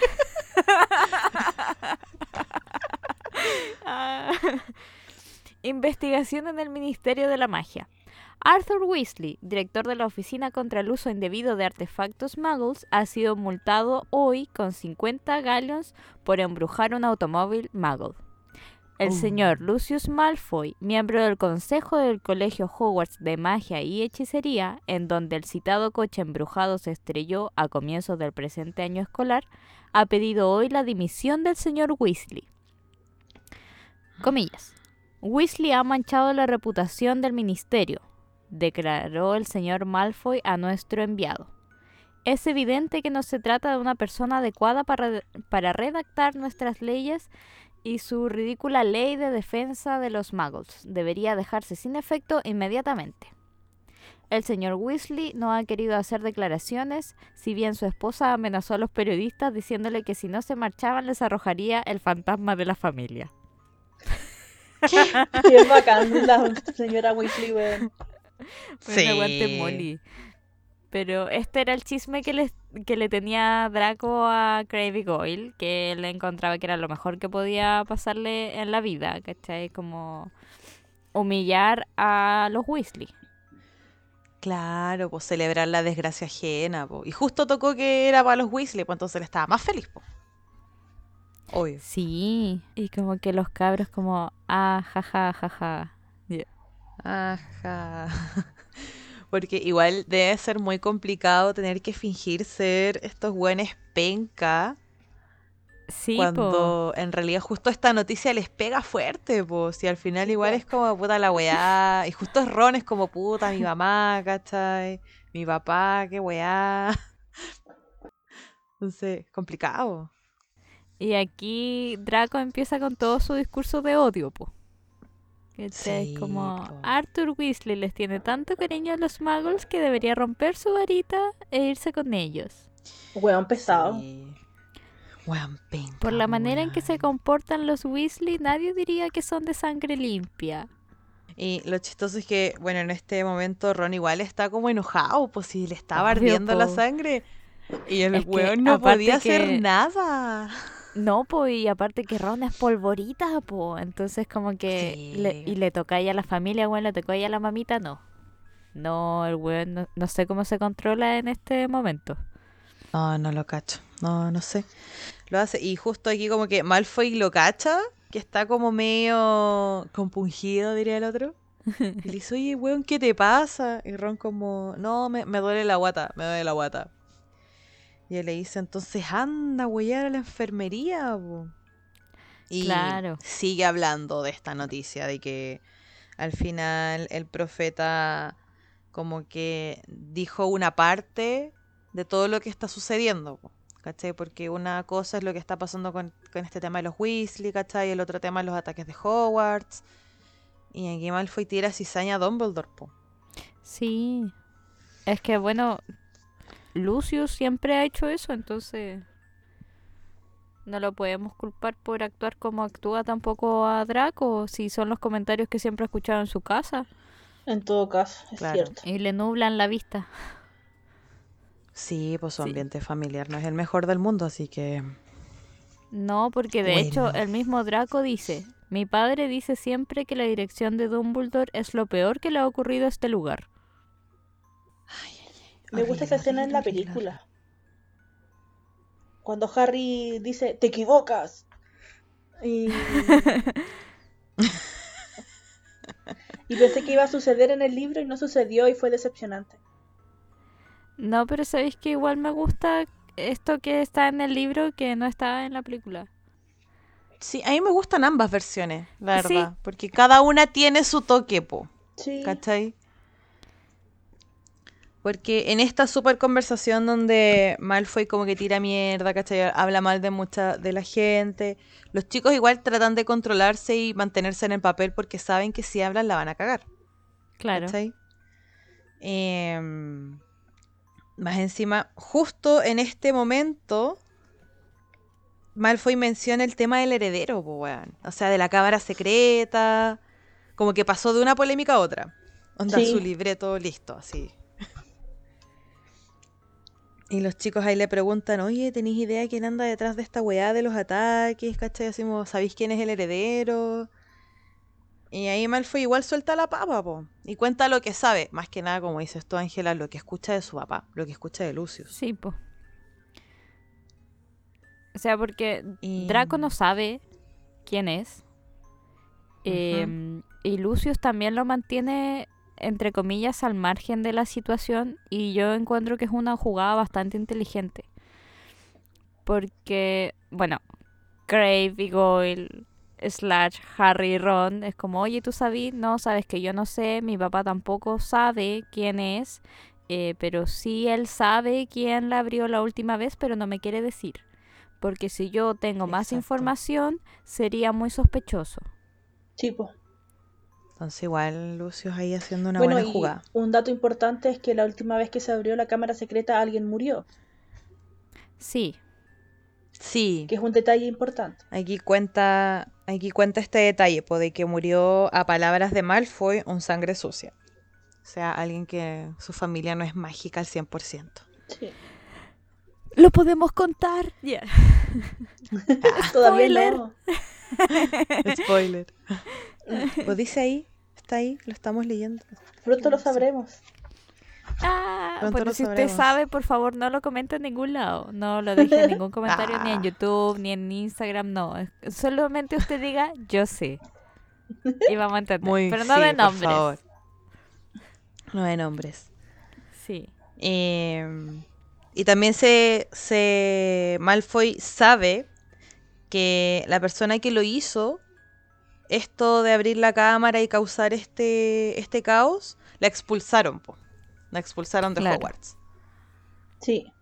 Ah. Investigación en el Ministerio de la Magia. Arthur Weasley, director de la Oficina contra el Uso Indebido de Artefactos Muggles, ha sido multado hoy con 50 galleons por embrujar un automóvil Muggle. El Uh. señor Lucius Malfoy, miembro del Consejo del Colegio Hogwarts de Magia y Hechicería, en donde el citado coche embrujado se estrelló a comienzos del presente año escolar, ha pedido hoy la dimisión del señor Weasley. Comillas. Weasley ha manchado la reputación del ministerio, declaró el señor Malfoy a nuestro enviado. Es evidente que no se trata de una persona adecuada para, para redactar nuestras leyes y su ridícula ley de defensa de los muggles debería dejarse sin efecto inmediatamente. El señor Weasley no ha querido hacer declaraciones, si bien su esposa amenazó a los periodistas diciéndole que si no se marchaban les arrojaría el fantasma de la familia. (laughs) Y es bacán la señora Weasley, weón. (laughs) Sí. aguante Molly. Pero este era el chisme que le, que le tenía Draco a Cravy Goyle, que él encontraba que era lo mejor que podía pasarle en la vida, ¿cachai? Como humillar a los Weasley. Claro, pues celebrar la desgracia ajena, po. Y justo tocó que era para los Weasley, pues entonces él estaba más feliz, po. Obvio. Sí, y como que los cabros como, ah, jaja, jaja. Ajá. (laughs) Porque igual debe ser muy complicado tener que fingir ser estos buenos penca Sí, po. cuando en realidad justo esta noticia les pega fuerte, pues. Y al final Sí, igual po. es como puta la weá. Y justo es Ron es como puta mi mamá, ¿cachai? Mi papá, qué weá. Entonces, complicado. Y aquí Draco empieza con todo su discurso de odio, po. Sí, como po. Arthur Weasley les tiene tanto cariño a los muggles que debería romper su varita e irse con ellos. Weón pesado. Sí. Weón penca, Por la manera en que se comportan los Weasley, nadie diría que son de sangre limpia. Y lo chistoso es que, bueno, en este momento Ron igual está como enojado, pues si le estaba Obvio, ardiendo la sangre. Y el Es que no podía hacer que- nada. No, pues, y aparte que Ron es polvorita, pues, entonces como que... le- y le toca a la familia, weón, le tocó a ella a la mamita, no. No, el weón no, no sé cómo se controla en este momento. No, no lo cacho. No, no sé. Lo hace. Y justo aquí como que Malfoy lo cacha, que está como medio compungido, diría el otro. Y le dice, oye, weón, ¿qué te pasa? Y Ron como, no, me, me duele la guata, me duele la guata. Y él le dice, entonces anda, güey, a la enfermería. po". Y Claro. sigue hablando de esta noticia, de que al final el profeta como que dijo una parte de todo lo que está sucediendo. po, ¿Cachai? Porque una cosa es lo que está pasando con, con este tema de los Weasley, ¿cachai? El otro tema es los ataques de Hogwarts. Y aquí Malfoy tira cizaña a Dumbledore, po. Sí. Es que, bueno, Lucius siempre ha hecho eso, entonces... No lo podemos culpar por actuar como actúa tampoco a Draco, si son los comentarios que siempre ha escuchado en su casa En todo caso, es Claro. cierto. y le nublan la vista. Sí, pues su Sí. ambiente familiar no es el mejor del mundo, así que... No, porque de hecho el mismo Draco dice, mi padre dice siempre que la dirección de Dumbledore es lo peor que le ha ocurrido a este lugar. Me gusta esa escena en la película. Cuando Harry dice, te equivocas. Y... (laughs) y pensé que iba a suceder en el libro y no sucedió y fue decepcionante. No, pero sabéis que igual me gusta esto que está en el libro que no está en la película. Sí, a mí me gustan ambas versiones, la Sí. verdad. Porque cada una tiene su toque, po. Sí. ¿Cachai? Porque en esta super conversación donde Malfoy como que tira mierda, ¿cachai? Habla mal de mucha de la gente. Los chicos igual tratan de controlarse y mantenerse en el papel porque saben que si hablan la van a cagar. Claro. ¿cachai? Em, más encima, justo en este momento, Malfoy menciona el tema del heredero, po, weón. O sea, de la cámara secreta. Como que pasó de una polémica a otra. Onda Sí. su libreto listo, así. Y los chicos ahí le preguntan, oye, ¿tenéis idea quién anda detrás de esta weá de los ataques? ¿Cachai? Como, ¿sabéis quién es el heredero? Y ahí Malfoy igual suelta la papa, po. Y cuenta lo que sabe. Más que nada, como dices tú, Ángela, lo que escucha de su papá, lo que escucha de Lucius. Sí, po. O sea, porque Y- Draco no sabe quién es. Em, y Lucius también lo mantiene, entre comillas, al margen de la situación. Y yo encuentro que es una jugada bastante inteligente. Porque, bueno, Crave y Goyle, slash Harry y Ron, es como, oye, ¿tú sabes? No, sabes que yo no sé, mi papá tampoco sabe quién es. eh, pero sí él sabe quién la abrió la última vez, pero no me quiere decir. Porque si yo tengo más información, sería muy sospechoso. Sí, po. Entonces igual Lucius ahí haciendo una Bueno, buena y jugada. un dato importante es que la última vez que se abrió la cámara secreta alguien murió, Sí, Sí, que es un detalle importante. aquí cuenta, aquí cuenta este detalle, po, de que murió a palabras de Malfoy un sangre sucia. O sea, alguien que su familia no es mágica al 100%. Sí. lo podemos contar. Ya. (laughs) Todavía Spoiler. no. Spoiler. (laughs) Pues (laughs) dice ahí, está ahí, lo estamos leyendo. Pronto lo sabremos. Ah, Pronto bueno, lo si usted sabe, por favor, no lo comente en ningún lado. No lo deje en ningún (laughs) comentario, ni en Ah. YouTube, ni en Instagram, no. Solamente usted diga, yo sé. Y vamos a entender. Muy Pero no sí, de por nombres. favor. No de nombres. Sí. Eh, y también se, se Malfoy sabe que la persona que lo hizo, esto de abrir la cámara y causar este, este caos, la expulsaron, po. La expulsaron de Claro. Hogwarts. Sí.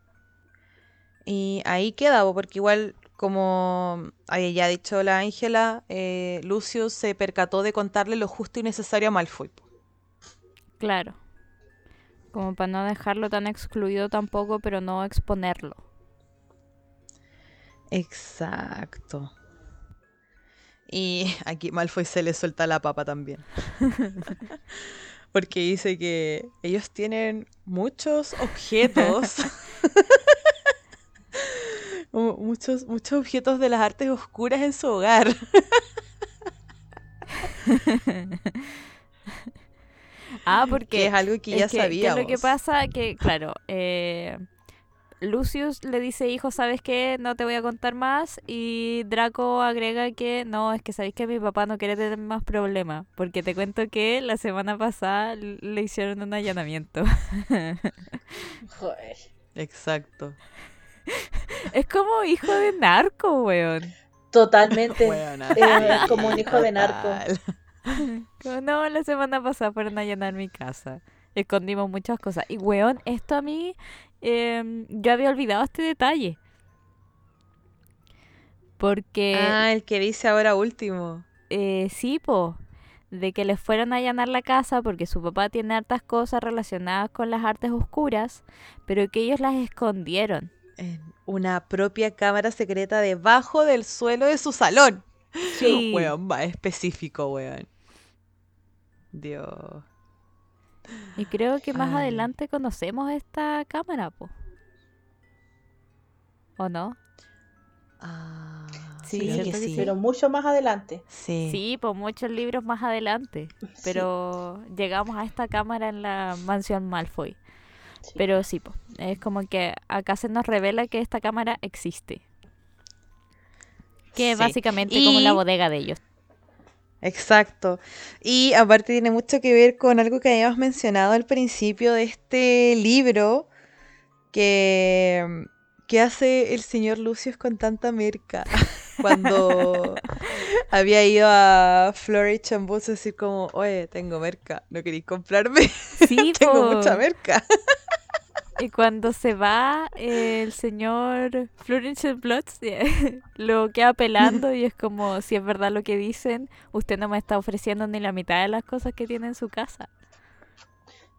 Y ahí queda, po, porque igual, como había ya dicho la Ángela, eh, Lucius se percató de contarle lo justo y necesario a Malfoy. po. Claro. Como para no dejarlo tan excluido tampoco, pero no exponerlo. Exacto. Y (laughs) aquí Malfoy se le suelta la papa también. (laughs) Porque dice que ellos tienen muchos objetos. (laughs) Mu- muchos, muchos objetos de las artes oscuras en su hogar. Ah, porque Que es algo que Es ya que sabíamos. lo que pasa que, claro, eh, Lucius le dice, hijo, ¿sabes qué? No te voy a contar más. Y Draco agrega que no, es que sabéis que mi papá no quiere tener más problemas. Porque te cuento que la semana pasada le hicieron un allanamiento. (laughs) Joder. Exacto. es como hijo de narco, weón. Totalmente. (laughs) Weona, Eh, como un hijo de narco. (laughs) Como, no, la semana pasada fueron a allanar mi casa. Escondimos muchas cosas. Y, weón, esto a mí, em, yo había olvidado este detalle. Porque... Ah, el que dice ahora último. Eh, sí, po, de que les fueron a allanar la casa porque su papá tiene hartas cosas relacionadas con las artes oscuras, pero que ellos las escondieron. En una propia cámara secreta debajo del suelo de su salón. Sí. (laughs) Weón, más específico, weón. Dios. Y creo que más Ay. adelante conocemos esta cámara, po. ¿O no? Ah, Sí, creo que sí. Pero mucho más adelante. Sí. Sí, por muchos libros más adelante. (laughs) Pero llegamos a esta cámara en la mansión Malfoy. Sí. Pero sí, po, es como que acá se nos revela que esta cámara existe. Que es Sí. básicamente como la bodega de ellos. Exacto. Y aparte tiene mucho que ver con algo que habíamos mencionado al principio de este libro que, que hace el señor Lucius con tanta merca. (laughs) Cuando (laughs) había ido a Flourish and Boots a decir como, oye, tengo merca, ¿no queréis comprarme? Sí, (laughs) tengo mucha merca. Y cuando se va eh, el señor Florence Bloods, (laughs) lo queda pelando y es como, si es verdad lo que dicen, usted no me está ofreciendo ni la mitad de las cosas que tiene en su casa.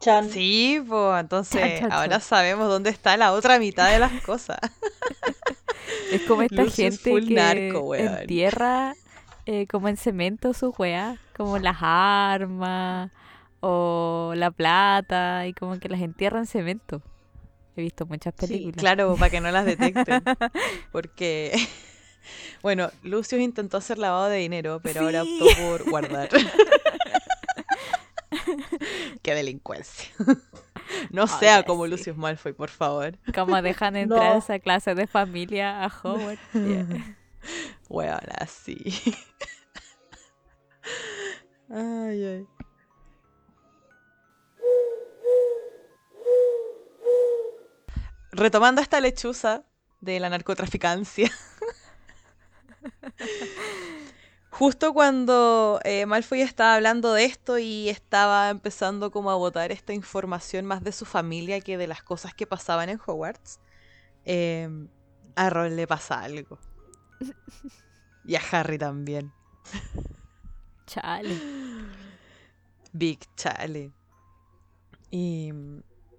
Chan. Sí, pues entonces Chan, chan, ahora chan. sabemos dónde está la otra mitad de las cosas. (laughs) Es como esta gente full que narco, entierra eh, como en cemento sus weas, como las armas o la plata y como que las entierra en cemento. He visto muchas Sí, películas. Claro, para que no las detecten. (laughs) Porque, (laughs) bueno, Lucius intentó hacer lavado de dinero, pero ahora optó por guardar. (laughs) Qué delincuencia. No sea como sí. Lucius Malfoy, por favor. Como dejan entrar No. esa clase de familia a Howard. Yeah. Bueno, así. Ay, ay. Retomando esta lechuza de la narcotraficancia. (laughs) Justo cuando eh, Malfoy estaba hablando de esto y estaba empezando como a botar esta información más de su familia que de las cosas que pasaban en Hogwarts, eh, a Ron le pasa algo. Y a Harry también. Chale. Big Chale. Y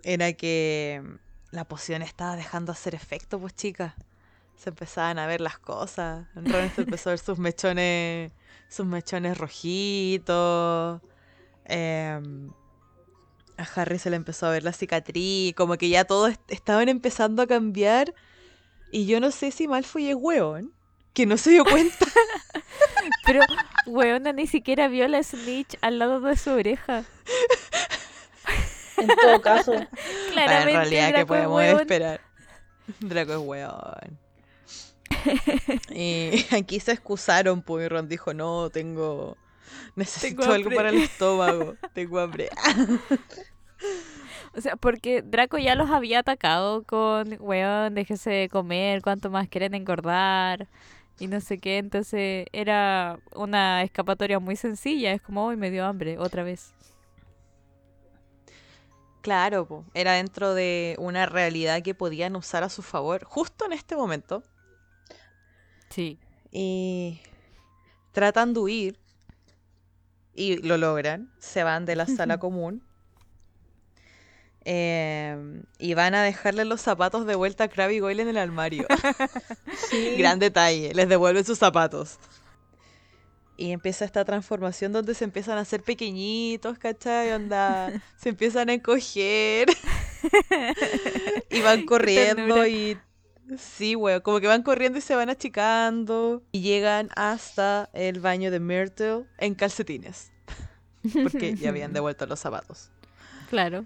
era que la poción estaba dejando hacer efecto, pues chicas. Se empezaban a ver las cosas. Ron se empezó a ver sus mechones, sus mechones rojitos. Em, a Harry se le empezó a ver la cicatriz. Como que ya todos est- estaban empezando a cambiar. Y yo no sé si Malfoy es hueón. Que no se dio cuenta. (laughs) Pero, weona, ni siquiera vio la snitch al lado de su oreja. (laughs) En todo caso. Bueno, Claramente, en realidad, ¿qué Draco es podemos weón. esperar? Draco es weón. (laughs) y (laughs) aquí se excusaron, pues y Ron dijo, no, tengo... Necesito Tengo algo hambre". para el estómago. Tengo hambre. O sea, porque Draco ya los había atacado con, weón, déjese de comer, cuánto más quieren engordar y no sé qué. Entonces era una escapatoria muy sencilla. Es como, hoy me dio hambre, otra vez. Claro, po, era dentro de una realidad que podían usar a su favor justo en este momento. Sí. Y tratan de huir. Y lo logran. Se van de la sala (laughs) común. Em, y van a dejarle los zapatos de vuelta a Crabbe y Goyle en el armario. (laughs) Sí. Gran detalle. Les devuelven sus zapatos. Y empieza esta transformación donde se empiezan a hacer pequeñitos, ¿cachai? Onda, (laughs) se empiezan a encoger. (laughs) y van corriendo y... Sí, güey, como que van corriendo y se van achicando. Y llegan hasta el baño de Myrtle en calcetines. (laughs) Porque ya habían devuelto los zapatos. Claro.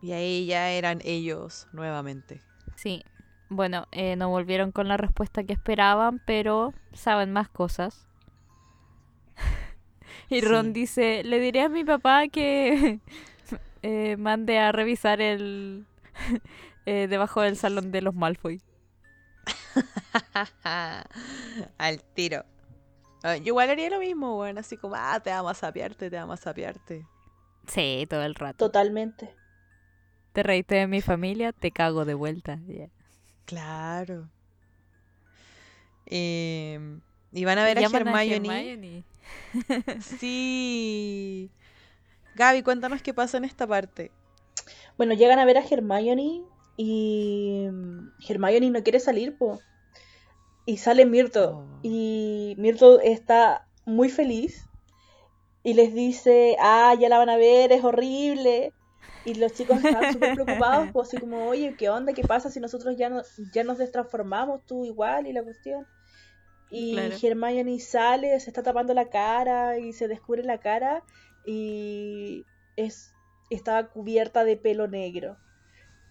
Y ahí ya eran ellos nuevamente. Sí. Bueno, eh, no volvieron con la respuesta que esperaban, pero saben más cosas. (laughs) y Ron Sí. dice, le diré a mi papá que (laughs) eh, mande a revisar el (laughs) eh, debajo del salón de los Malfoy. Al tiro. Ah, yo igual haría lo mismo, bueno, así como, ah, te vamos a sapearte, te vamos a sapearte. Sí, todo el rato. Totalmente. Te reíste de mi familia, te cago de vuelta. Claro. Em, y van a ver a Hermione. Hermione. (laughs) Sí. Gaby, cuéntanos qué pasa en esta parte. Bueno, llegan a ver a Hermione y mm, Hermione no quiere salir, po. Y sale Myrtle. Oh. Y Myrtle está muy feliz. Y les dice, ah, ya la van a ver, es horrible. Y los chicos están súper preocupados, (laughs) pues así como, oye, ¿qué onda? ¿Qué pasa si nosotros ya, no, ya nos destransformamos, tú igual y la cuestión? Y Claro. Hermione sale, se está tapando la cara y se descubre la cara y es, estaba cubierta de pelo negro.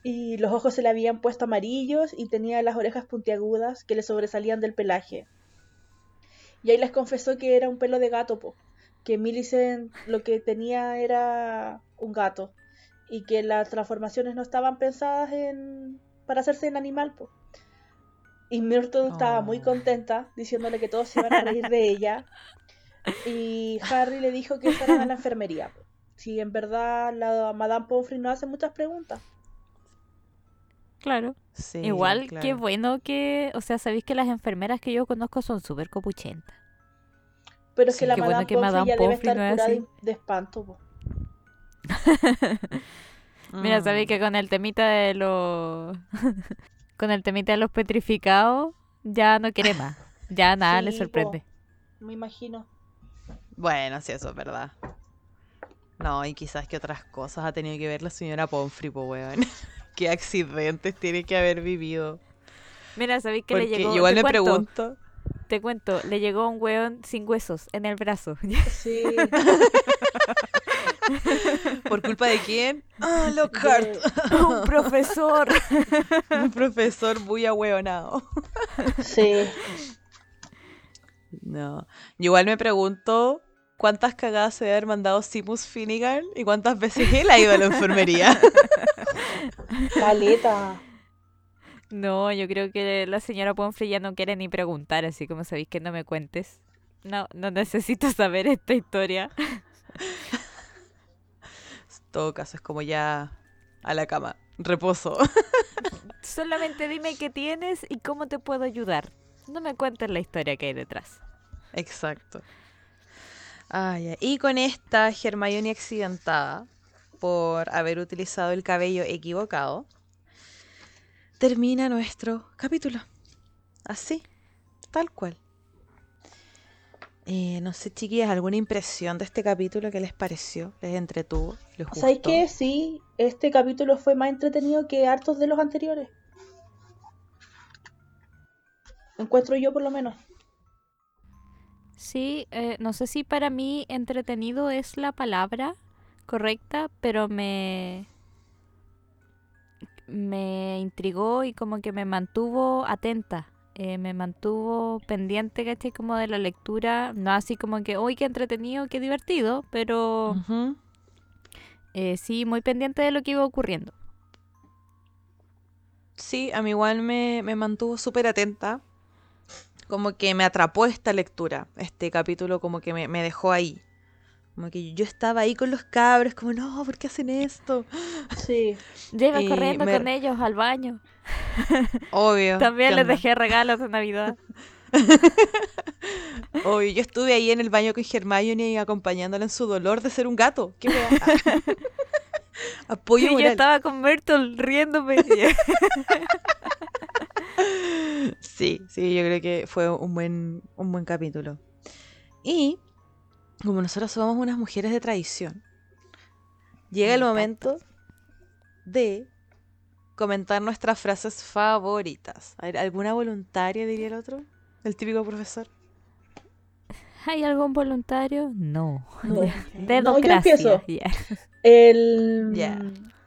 Y los ojos se le habían puesto amarillos y tenía las orejas puntiagudas que le sobresalían del pelaje. Y ahí les confesó que era un pelo de gato, po. que Millicent lo que tenía era un gato y que las transformaciones no estaban pensadas en para hacerse en animal, po. Y Myrtle estaba muy Oh. contenta, diciéndole que todos se iban a reír de (laughs) ella. Y Harry le dijo que fueran a la enfermería. po. Si en verdad la Madame Pomfrey no hace muchas preguntas. Claro. Sí, Igual, qué claro. bueno que, o sea, sabéis que las enfermeras que yo conozco son súper copuchentas. Pero es Sí, que la qué Madame bueno que Pomfrey Madame ya debe estar no es curada así. de, de espanto. po. (laughs) Mira, sabéis Mm. que con el temita de los. (laughs) con el temita de los petrificados, ya no quiere más. Ya (laughs) nada le sorprende. Me imagino. Bueno, sí, eso es verdad. No, y quizás que otras cosas ha tenido que ver la señora Pomfrey, po, weón. Qué accidentes tiene que haber vivido. Mira, sabéis que Porque le llegó. igual me cuento, pregunto. Te cuento, le llegó un weón sin huesos en el brazo. Sí. (laughs) ¿Por culpa de quién? Ah, Lockhart. de- (laughs) un profesor. (laughs) Un profesor muy ahueonado. sí. No. Yo igual me pregunto cuántas cagadas se debe haber mandado Simus Finnegan y cuántas veces él ha ido a la enfermería. Caleta. No, yo creo que la señora Pomfrey ya no quiere ni preguntar, así como sabéis que no me cuentes. No, no necesito saber esta historia. En todo caso, es como ya a la cama. Reposo. (laughs) Solamente dime qué tienes y cómo te puedo ayudar. No me cuentes la historia que hay detrás. Exacto. Ah. Y con esta Hermione accidentada por haber utilizado el cabello equivocado, termina nuestro capítulo. Así, tal cual. Eh, no sé, chiquillas, ¿alguna impresión de este capítulo? ¿Qué les pareció? ¿Les entretuvo? ¿Les gustó? ¿Sabes qué? Sí, este capítulo fue más entretenido que hartos de los anteriores. Encuentro yo por lo menos. Sí, eh, no sé si para mí entretenido es la palabra correcta, pero me me intrigó y como que me mantuvo atenta, eh, me mantuvo pendiente, ¿cachai? Como de la lectura, no así como que, uy, qué entretenido, qué divertido, pero eh, sí, muy pendiente de lo que iba ocurriendo. Sí, a mí igual me, me mantuvo súper atenta. Como que me atrapó esta lectura. Este capítulo como que me, me dejó ahí. Como que yo estaba ahí con los cabros, como, no, ¿por qué hacen esto? Sí. Yo (laughs) Y corriendo me- con ellos al baño. (laughs) Obvio. (laughs) También ¿qué les onda? dejé regalos de Navidad. Obvio, yo estuve ahí en el baño con Hermione acompañándola en su dolor de ser un gato. ¿Qué wea? Apoyo Y yo moral. estaba con Myrtle riéndome. Sí, sí, yo creo que fue un buen, un buen capítulo. Y como nosotros somos unas mujeres de tradición, llega el momento de comentar nuestras frases favoritas. A ver, ¿Alguna voluntaria, diría el otro? El típico profesor. ¿Hay algún voluntario? No. No. (laughs) No, yo empiezo. ya. El, Ya.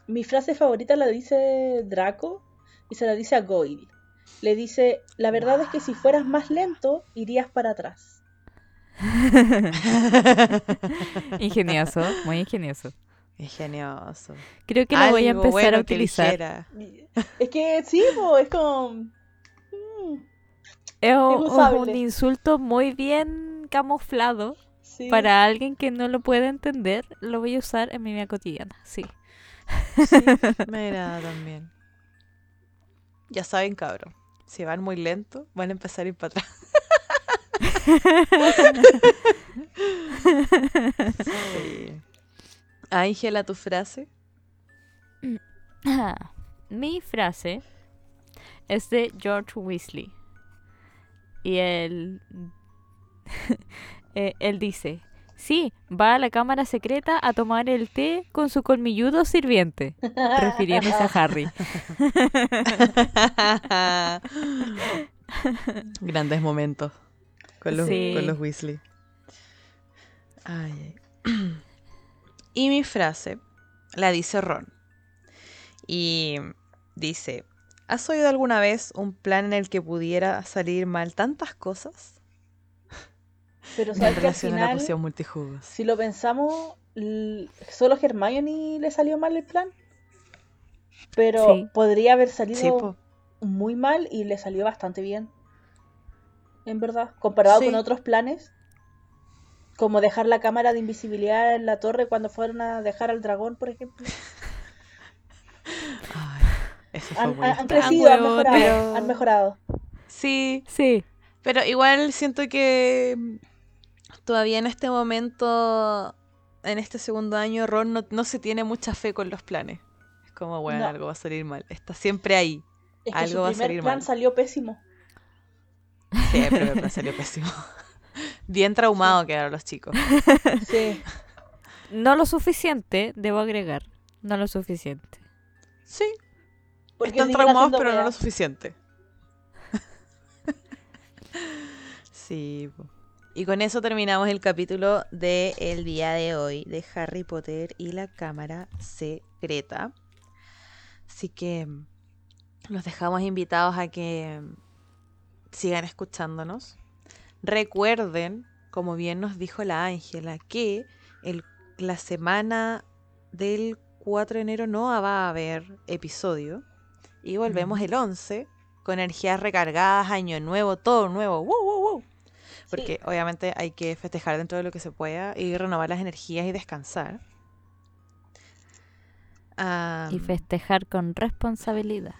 Mi frase favorita la dice Draco y se la dice a Goyle. Le dice, la verdad es que si fueras más lento, irías para atrás. (laughs) Ingenioso, muy ingenioso. Ingenioso. Creo que lo voy a empezar bueno a utilizar. Es que sí, es como... mm, Es, un- es usable. un insulto muy bien camuflado sí. para alguien que no lo puede entender. Lo voy a usar en mi vida cotidiana, sí. Sí, (laughs) me agrada también. Ya saben, cabrón. Si van muy lento, van a empezar a ir para atrás. (laughs) (laughs) Sí. Ángela, tu frase. Mi frase es de George Weasley. Y él, (laughs) eh, él dice, sí, va a la cámara secreta a tomar el té con su colmilludo sirviente, refiriéndose a Harry. (laughs) Grandes momentos con los, Sí. con los Weasley. Ay, ay. (clears throat) Y mi frase la dice Ron. Y dice, ¿has oído alguna vez un plan en el que pudiera salir mal tantas cosas? Pero (laughs) En sabes que al relación a la multijugos. si lo pensamos, solo a Hermione le salió mal el plan. Pero Sí. podría haber salido Sí, po. muy mal y le salió bastante bien. En verdad, comparado Sí. con otros planes, como dejar la cámara de invisibilidad en la torre cuando fueron a dejar al dragón, por ejemplo. (laughs) Ay, eso fue Han, crecido, han mejorado, pero- han mejorado. Sí, Sí, pero igual siento que todavía en este momento en este segundo año Ron no, no se tiene mucha fe con los planes. Es como, bueno, No. algo va a salir mal. Está siempre ahí. Es que Algo su va a primer salir plan mal. salió pésimo. Siempre me salió pésimo. (laughs) Bien traumado quedaron los chicos. (laughs) Sí. No lo suficiente, debo agregar. No lo suficiente. Sí, Porque están traumados, pero no lo suficiente. (laughs) sí. Y con eso terminamos el capítulo del el día de hoy de Harry Potter y la Cámara Secreta. Así que los dejamos invitados a que sigan escuchándonos. Recuerden, como bien nos dijo la Ángela, que el- la semana del 4 de enero no va a haber episodio. Y volvemos el 11 con energías recargadas, año nuevo, todo nuevo. ¡Wow, wow, wow! Porque obviamente hay que festejar dentro de lo que se pueda y renovar las energías y descansar. Y festejar con responsabilidad.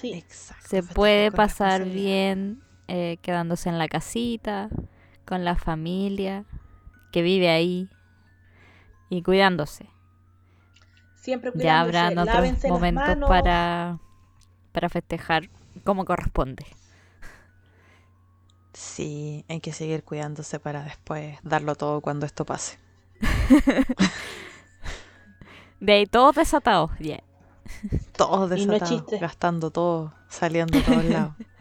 Sí. exacto, Se puede pasar bien eh, quedándose en la casita, con la familia que vive ahí y cuidándose. Siempre Ya cuidándose, habrán otros lávense momentos para, para festejar como corresponde. Sí, hay que seguir cuidándose para después darlo todo cuando esto pase. (laughs) De ahí todos desatados. ya. Todos no desatados, gastando todo, saliendo a todos lados. (laughs)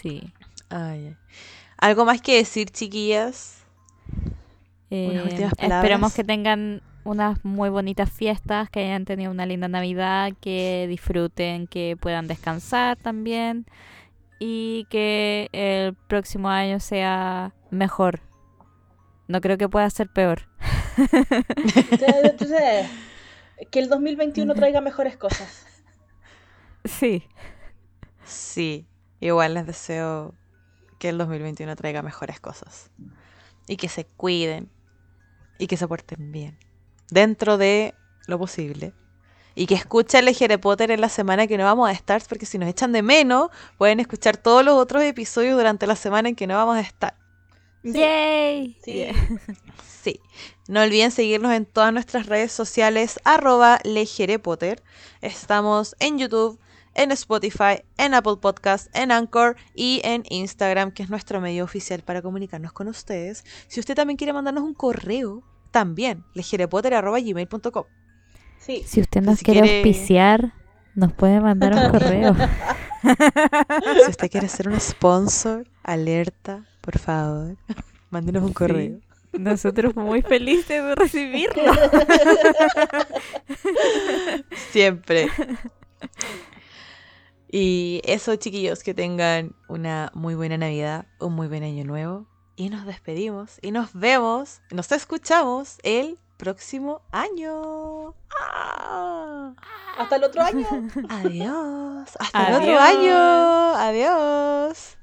Sí. Ay, ay. ¿Algo más que decir, chiquillas? Unas Eh, esperamos que tengan unas muy bonitas fiestas, que hayan tenido una linda Navidad, que disfruten, que puedan descansar también y que el próximo año sea mejor. No creo que pueda ser peor. Que el (laughs) 2021 traiga mejores cosas. Sí. Sí, igual les deseo que el 2021 traiga mejores cosas. Y que se cuiden. Y que se porten bien. Dentro de lo posible. Y que escuchen el Harry Potter en la semana que no vamos a estar, porque si nos echan de menos, pueden escuchar todos los otros episodios durante la semana en que no vamos a estar. Sí. ¡Yay! Sí. Yeah. Sí. No olviden seguirnos en todas nuestras redes sociales, arroba lejerepotter. Estamos en YouTube, en Spotify, en Apple Podcast, en Anchor y en Instagram, que es nuestro medio oficial para comunicarnos con ustedes. Si usted también quiere mandarnos un correo, también, lejerepotter.gmail.com. Sí. Si usted nos Si quiere quiere- auspiciar, nos puede mandar un correo. (laughs) Si usted quiere ser un sponsor, alerta, por favor, (laughs) mándenos un correo. Nosotros muy felices de recibirlo. (laughs) Siempre. Y eso, chiquillos, que tengan una muy buena Navidad, un muy buen año nuevo. Y nos despedimos y nos vemos, nos escuchamos el próximo año. ¡Ah! Hasta el otro año. Adiós. Hasta el otro año. Adiós.